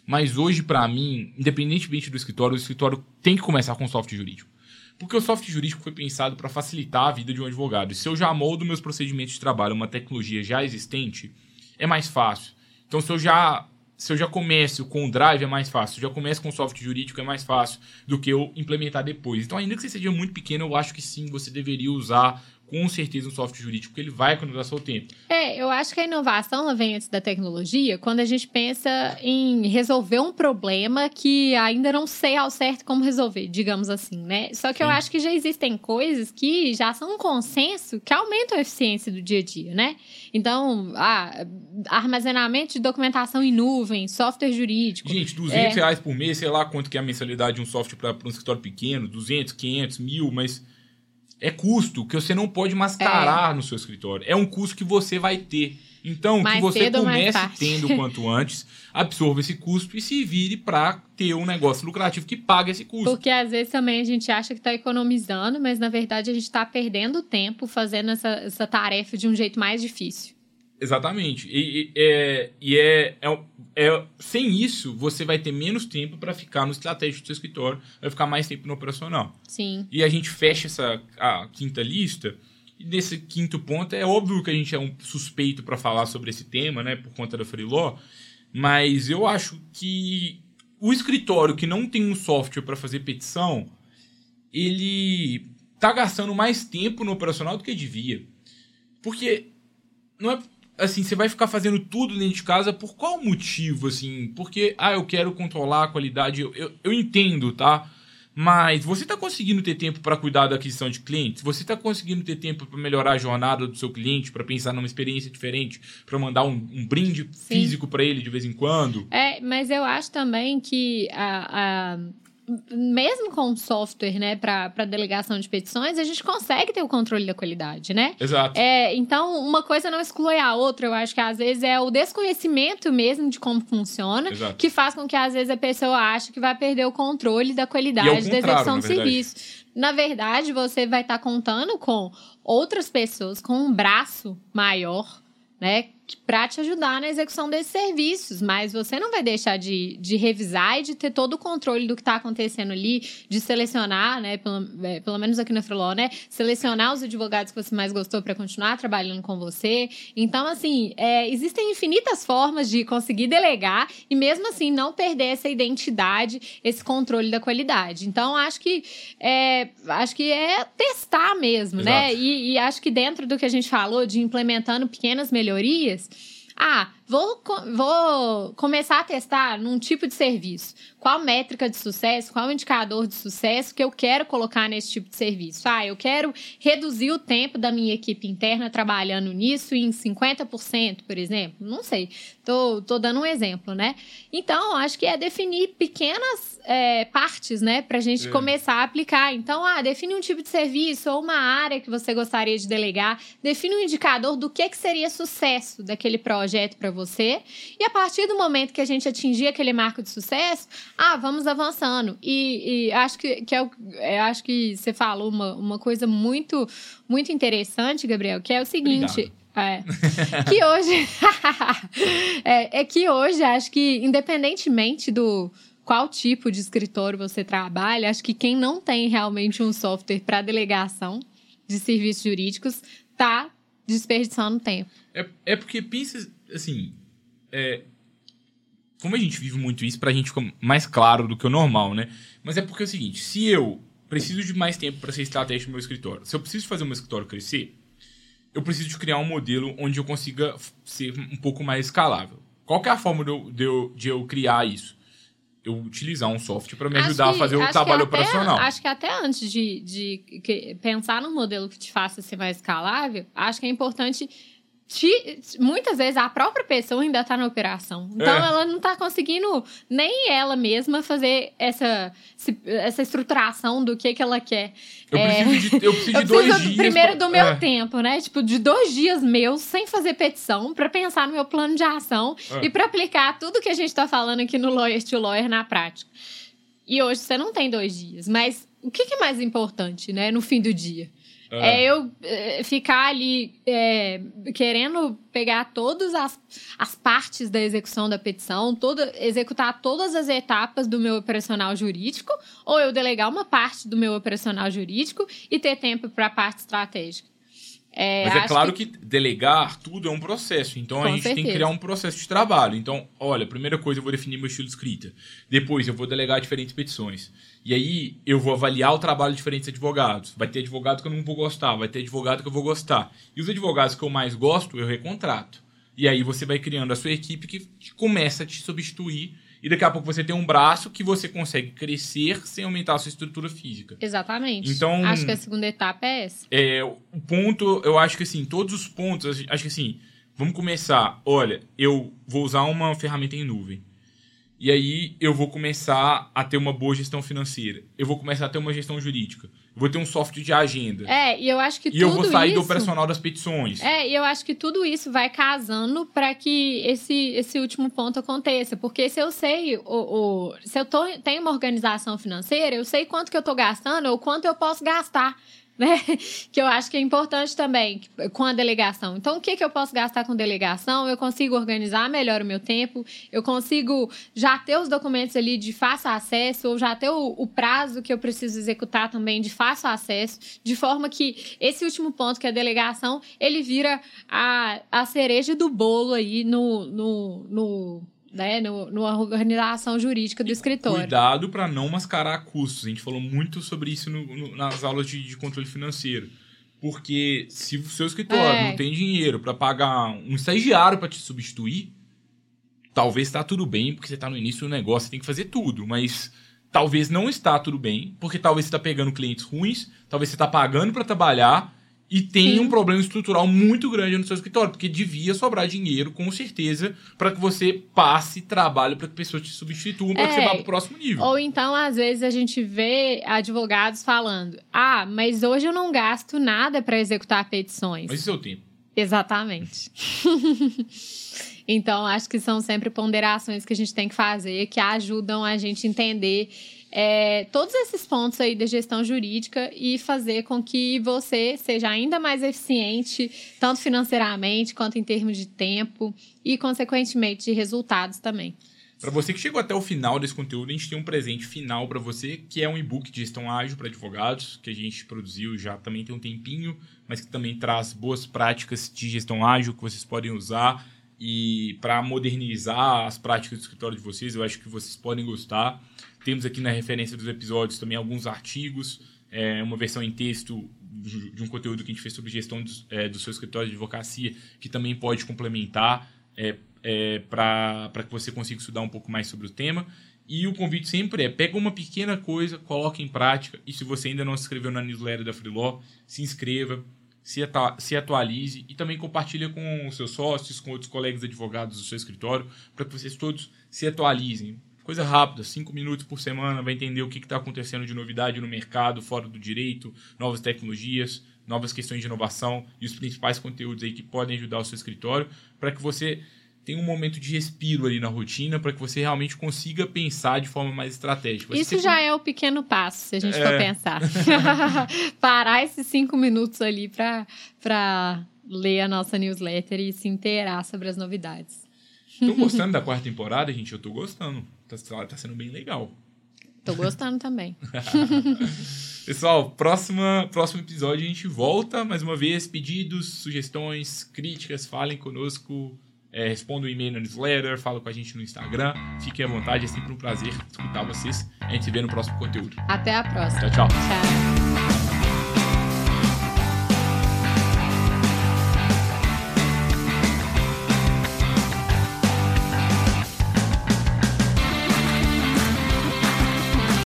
Mas hoje, para mim, independentemente do escritório, o escritório tem que começar com software jurídico. Porque o software jurídico foi pensado para facilitar a vida de um advogado. E se eu já moldo meus procedimentos de trabalho uma tecnologia já existente, é mais fácil. Então, se eu já se eu já começo com o Drive é mais fácil, se eu já começo com o software jurídico é mais fácil do que eu implementar depois. Então, ainda que você seja muito pequeno, eu acho que sim, você deveria usar com certeza um software jurídico, porque ele vai economizar seu tempo. É, eu acho que a inovação vem antes da tecnologia quando a gente pensa em resolver um problema que ainda não sei ao certo como resolver, digamos assim, né? Só que Sim. eu acho que já existem coisas que já são um consenso que aumentam a eficiência do dia a dia, né? Então, ah, armazenamento de documentação em nuvem, software jurídico. Gente, 200 é... reais por mês, sei lá quanto que é a mensalidade de um software para um escritório pequeno, 200, 500, mil, mas é custo que você não pode mascarar é. no seu escritório. É um custo que você vai ter. Então, mais que você comece tendo [LAUGHS] quanto antes, absorva esse custo e se vire para ter um negócio lucrativo que pague esse custo. Porque às vezes também a gente acha que está economizando, mas na verdade a gente está perdendo tempo fazendo essa, essa tarefa de um jeito mais difícil. Exatamente. E, e, é, e é, é, é, sem isso, você vai ter menos tempo para ficar no estratégico do seu escritório, vai ficar mais tempo no operacional. Sim. E a gente fecha essa a quinta lista. E nesse quinto ponto, é óbvio que a gente é um suspeito para falar sobre esse tema, né, por conta da Freeló, mas eu acho que o escritório que não tem um software para fazer petição, ele tá gastando mais tempo no operacional do que devia. Porque não é assim, você vai ficar fazendo tudo dentro de casa por qual motivo, assim? Porque, ah, eu quero controlar a qualidade, eu, eu, eu entendo, tá? Mas você está conseguindo ter tempo para cuidar da aquisição de clientes? Você está conseguindo ter tempo para melhorar a jornada do seu cliente, para pensar numa experiência diferente, para mandar um, um brinde Sim. físico para ele de vez em quando? É, mas eu acho também que a, a mesmo com software, né, para delegação de petições, a gente consegue ter o controle da qualidade, né? Exato. É, então, uma coisa não exclui a outra. Eu acho que às vezes é o desconhecimento mesmo de como funciona Exato. que faz com que às vezes a pessoa ache que vai perder o controle da qualidade é da execução do serviço. Na verdade, você vai estar tá contando com outras pessoas com um braço maior, né? Para te ajudar na execução desses serviços, mas você não vai deixar de, de revisar e de ter todo o controle do que está acontecendo ali, de selecionar, né, pelo, é, pelo menos aqui na Freeló, né, selecionar os advogados que você mais gostou para continuar trabalhando com você. Então, assim, é, existem infinitas formas de conseguir delegar e mesmo assim não perder essa identidade, esse controle da qualidade. Então, acho que é, acho que é testar mesmo, né? Exato. né? E, e acho que dentro do que a gente falou de implementando pequenas melhorias, ah, vou, vou começar a testar num tipo de serviço. Qual métrica de sucesso, qual indicador de sucesso que eu quero colocar nesse tipo de serviço? Ah, eu quero reduzir o tempo da minha equipe interna trabalhando nisso em 50%, por exemplo. Não sei, tô, tô dando um exemplo, né? Então, acho que é definir pequenas é, partes, né, para a gente é. começar a aplicar. Então, ah, define um tipo de serviço ou uma área que você gostaria de delegar, define um indicador do que, que seria sucesso daquele projeto para você você. E a partir do momento que a gente atingir aquele marco de sucesso, ah, vamos avançando. E, e acho que, que é, é, acho que você falou uma, uma coisa muito, muito interessante, Gabriel, que é o seguinte. É. que hoje. [LAUGHS] é, é que hoje, acho que, independentemente do qual tipo de escritório você trabalha, acho que quem não tem realmente um software para delegação de serviços jurídicos tá desperdiçando tempo. É, é porque pensa assim, é, como a gente vive muito isso, pra gente ficar mais claro do que o normal, né? Mas é porque é o seguinte, se eu preciso de mais tempo para ser estratégico no meu escritório, se eu preciso fazer o meu escritório crescer, eu preciso de criar um modelo onde eu consiga ser um pouco mais escalável. Qual é a forma de eu, de eu, de eu criar isso? eu utilizar um software para me ajudar que, a fazer o trabalho até, operacional. Acho que até antes de, de, pensar num modelo que te faça ser mais escalável, acho que é importante te, muitas vezes a própria pessoa ainda está na operação. Então é. ela não está conseguindo nem ela mesma fazer essa, essa estruturação do que, que ela quer. Eu é, preciso de, eu preciso [LAUGHS] de eu dois preciso dias. Primeiro pra... do meu é. tempo, né? Tipo, de dois dias meus sem fazer petição para pensar no meu plano de ação é. e para aplicar tudo que a gente está falando aqui no Lawyer to Lawyer na prática. E hoje você não tem dois dias, mas o que, que é mais importante, né, no fim do dia? É, é eu é, ficar ali é, querendo pegar todas as, as partes da execução da petição, toda, executar todas as etapas do meu operacional jurídico, ou eu delegar uma parte do meu operacional jurídico e ter tempo para a parte estratégica. É, Mas é claro que... que... delegar tudo é um processo. Então Com a gente certeza. tem que criar um processo de trabalho. Então, olha, primeira coisa eu vou definir meu estilo de escrita. Depois eu vou delegar diferentes petições. E aí eu vou avaliar o trabalho de diferentes advogados. Vai ter advogado que eu não vou gostar, vai ter advogado que eu vou gostar. E os advogados que eu mais gosto, eu recontrato. E aí você vai criando a sua equipe que começa a te substituir e daqui a pouco você tem um braço que você consegue crescer sem aumentar a sua estrutura física. Exatamente. Então, acho que a segunda etapa é essa. É, o ponto, eu acho que assim, todos os pontos, acho que assim, vamos começar. Olha, eu vou usar uma ferramenta em nuvem. E aí eu vou começar a ter uma boa gestão financeira. Eu vou começar a ter uma gestão jurídica. Vou ter um software de agenda. É, e eu acho que e tudo E eu vou sair isso... do operacional das petições. É, e eu acho que tudo isso vai casando para que esse, esse último ponto aconteça. Porque se eu sei, o, o, se eu tô, tenho uma organização financeira, eu sei quanto que eu estou gastando ou quanto eu posso gastar né? [LAUGHS] Que eu acho que é importante também com a delegação. Então, o que, que eu posso gastar com delegação? Eu consigo organizar melhor o meu tempo, eu consigo já ter os documentos ali de fácil acesso, ou já ter o, o prazo que eu preciso executar também de fácil acesso, de forma que esse último ponto, que é a delegação, ele vira a, a cereja do bolo aí no, no, no né, no, numa organização jurídica do e escritório. Cuidado para não mascarar custos. A gente falou muito sobre isso no, no, nas aulas de, de, controle financeiro. Porque se o seu escritório é. não tem dinheiro para pagar um estagiário para te substituir, talvez está tudo bem, porque você está no início do negócio, você tem que fazer tudo. Mas talvez não está tudo bem, porque talvez você está pegando clientes ruins, talvez você está pagando para trabalhar e tem Sim. um problema estrutural muito grande no seu escritório, porque devia sobrar dinheiro, com certeza, para que você passe trabalho para que pessoas te substituam para é, que você vá para o próximo nível. Ou então, às vezes, a gente vê advogados falando: ah, mas hoje eu não gasto nada para executar petições. Mas isso é o tempo. Exatamente. [LAUGHS] então, acho que são sempre ponderações que a gente tem que fazer que ajudam a gente entender é, todos esses pontos aí da gestão jurídica e fazer com que você seja ainda mais eficiente, tanto financeiramente quanto em termos de tempo e, consequentemente, de resultados também. Para você que chegou até o final desse conteúdo, a gente tem um presente final para você, que é um e-book de gestão ágil para advogados, que a gente produziu já também tem um tempinho, mas que também traz boas práticas de gestão ágil que vocês podem usar e para modernizar as práticas do escritório de vocês, eu acho que vocês podem gostar. Temos aqui na referência dos episódios também alguns artigos, é, uma versão em texto de um conteúdo que a gente fez sobre gestão do, é, do seu escritório de advocacia, que também pode complementar. É, é, para que você consiga estudar um pouco mais sobre o tema. E o convite sempre é: pega uma pequena coisa, coloque em prática. E se você ainda não se inscreveu na newsletter da Freeló, se inscreva, se, se atualize e também compartilha com os seus sócios, com outros colegas advogados do seu escritório, para que vocês todos se atualizem. Coisa rápida, cinco minutos por semana, vai entender o que está acontecendo de novidade no mercado, fora do direito, novas tecnologias, novas questões de inovação e os principais conteúdos aí que podem ajudar o seu escritório, para que você tem um momento de respiro ali na rotina para que você realmente consiga pensar de forma mais estratégica. Você Isso já é o pequeno passo, se a gente é... for pensar. [LAUGHS] Parar esses cinco minutos ali para ler a nossa newsletter e se inteirar sobre as novidades. Tô gostando da quarta temporada, gente. Eu tô gostando. Tá, tá sendo bem legal. Tô gostando também. [LAUGHS] Pessoal, próxima, próximo episódio a gente volta mais uma vez. Pedidos, sugestões, críticas, falem conosco é, responda o e-mail na newsletter, fala com a gente no Instagram. Fiquem à vontade, é sempre um prazer escutar vocês. A gente se vê no próximo conteúdo. Até a próxima. Tchau, tchau. Tchau.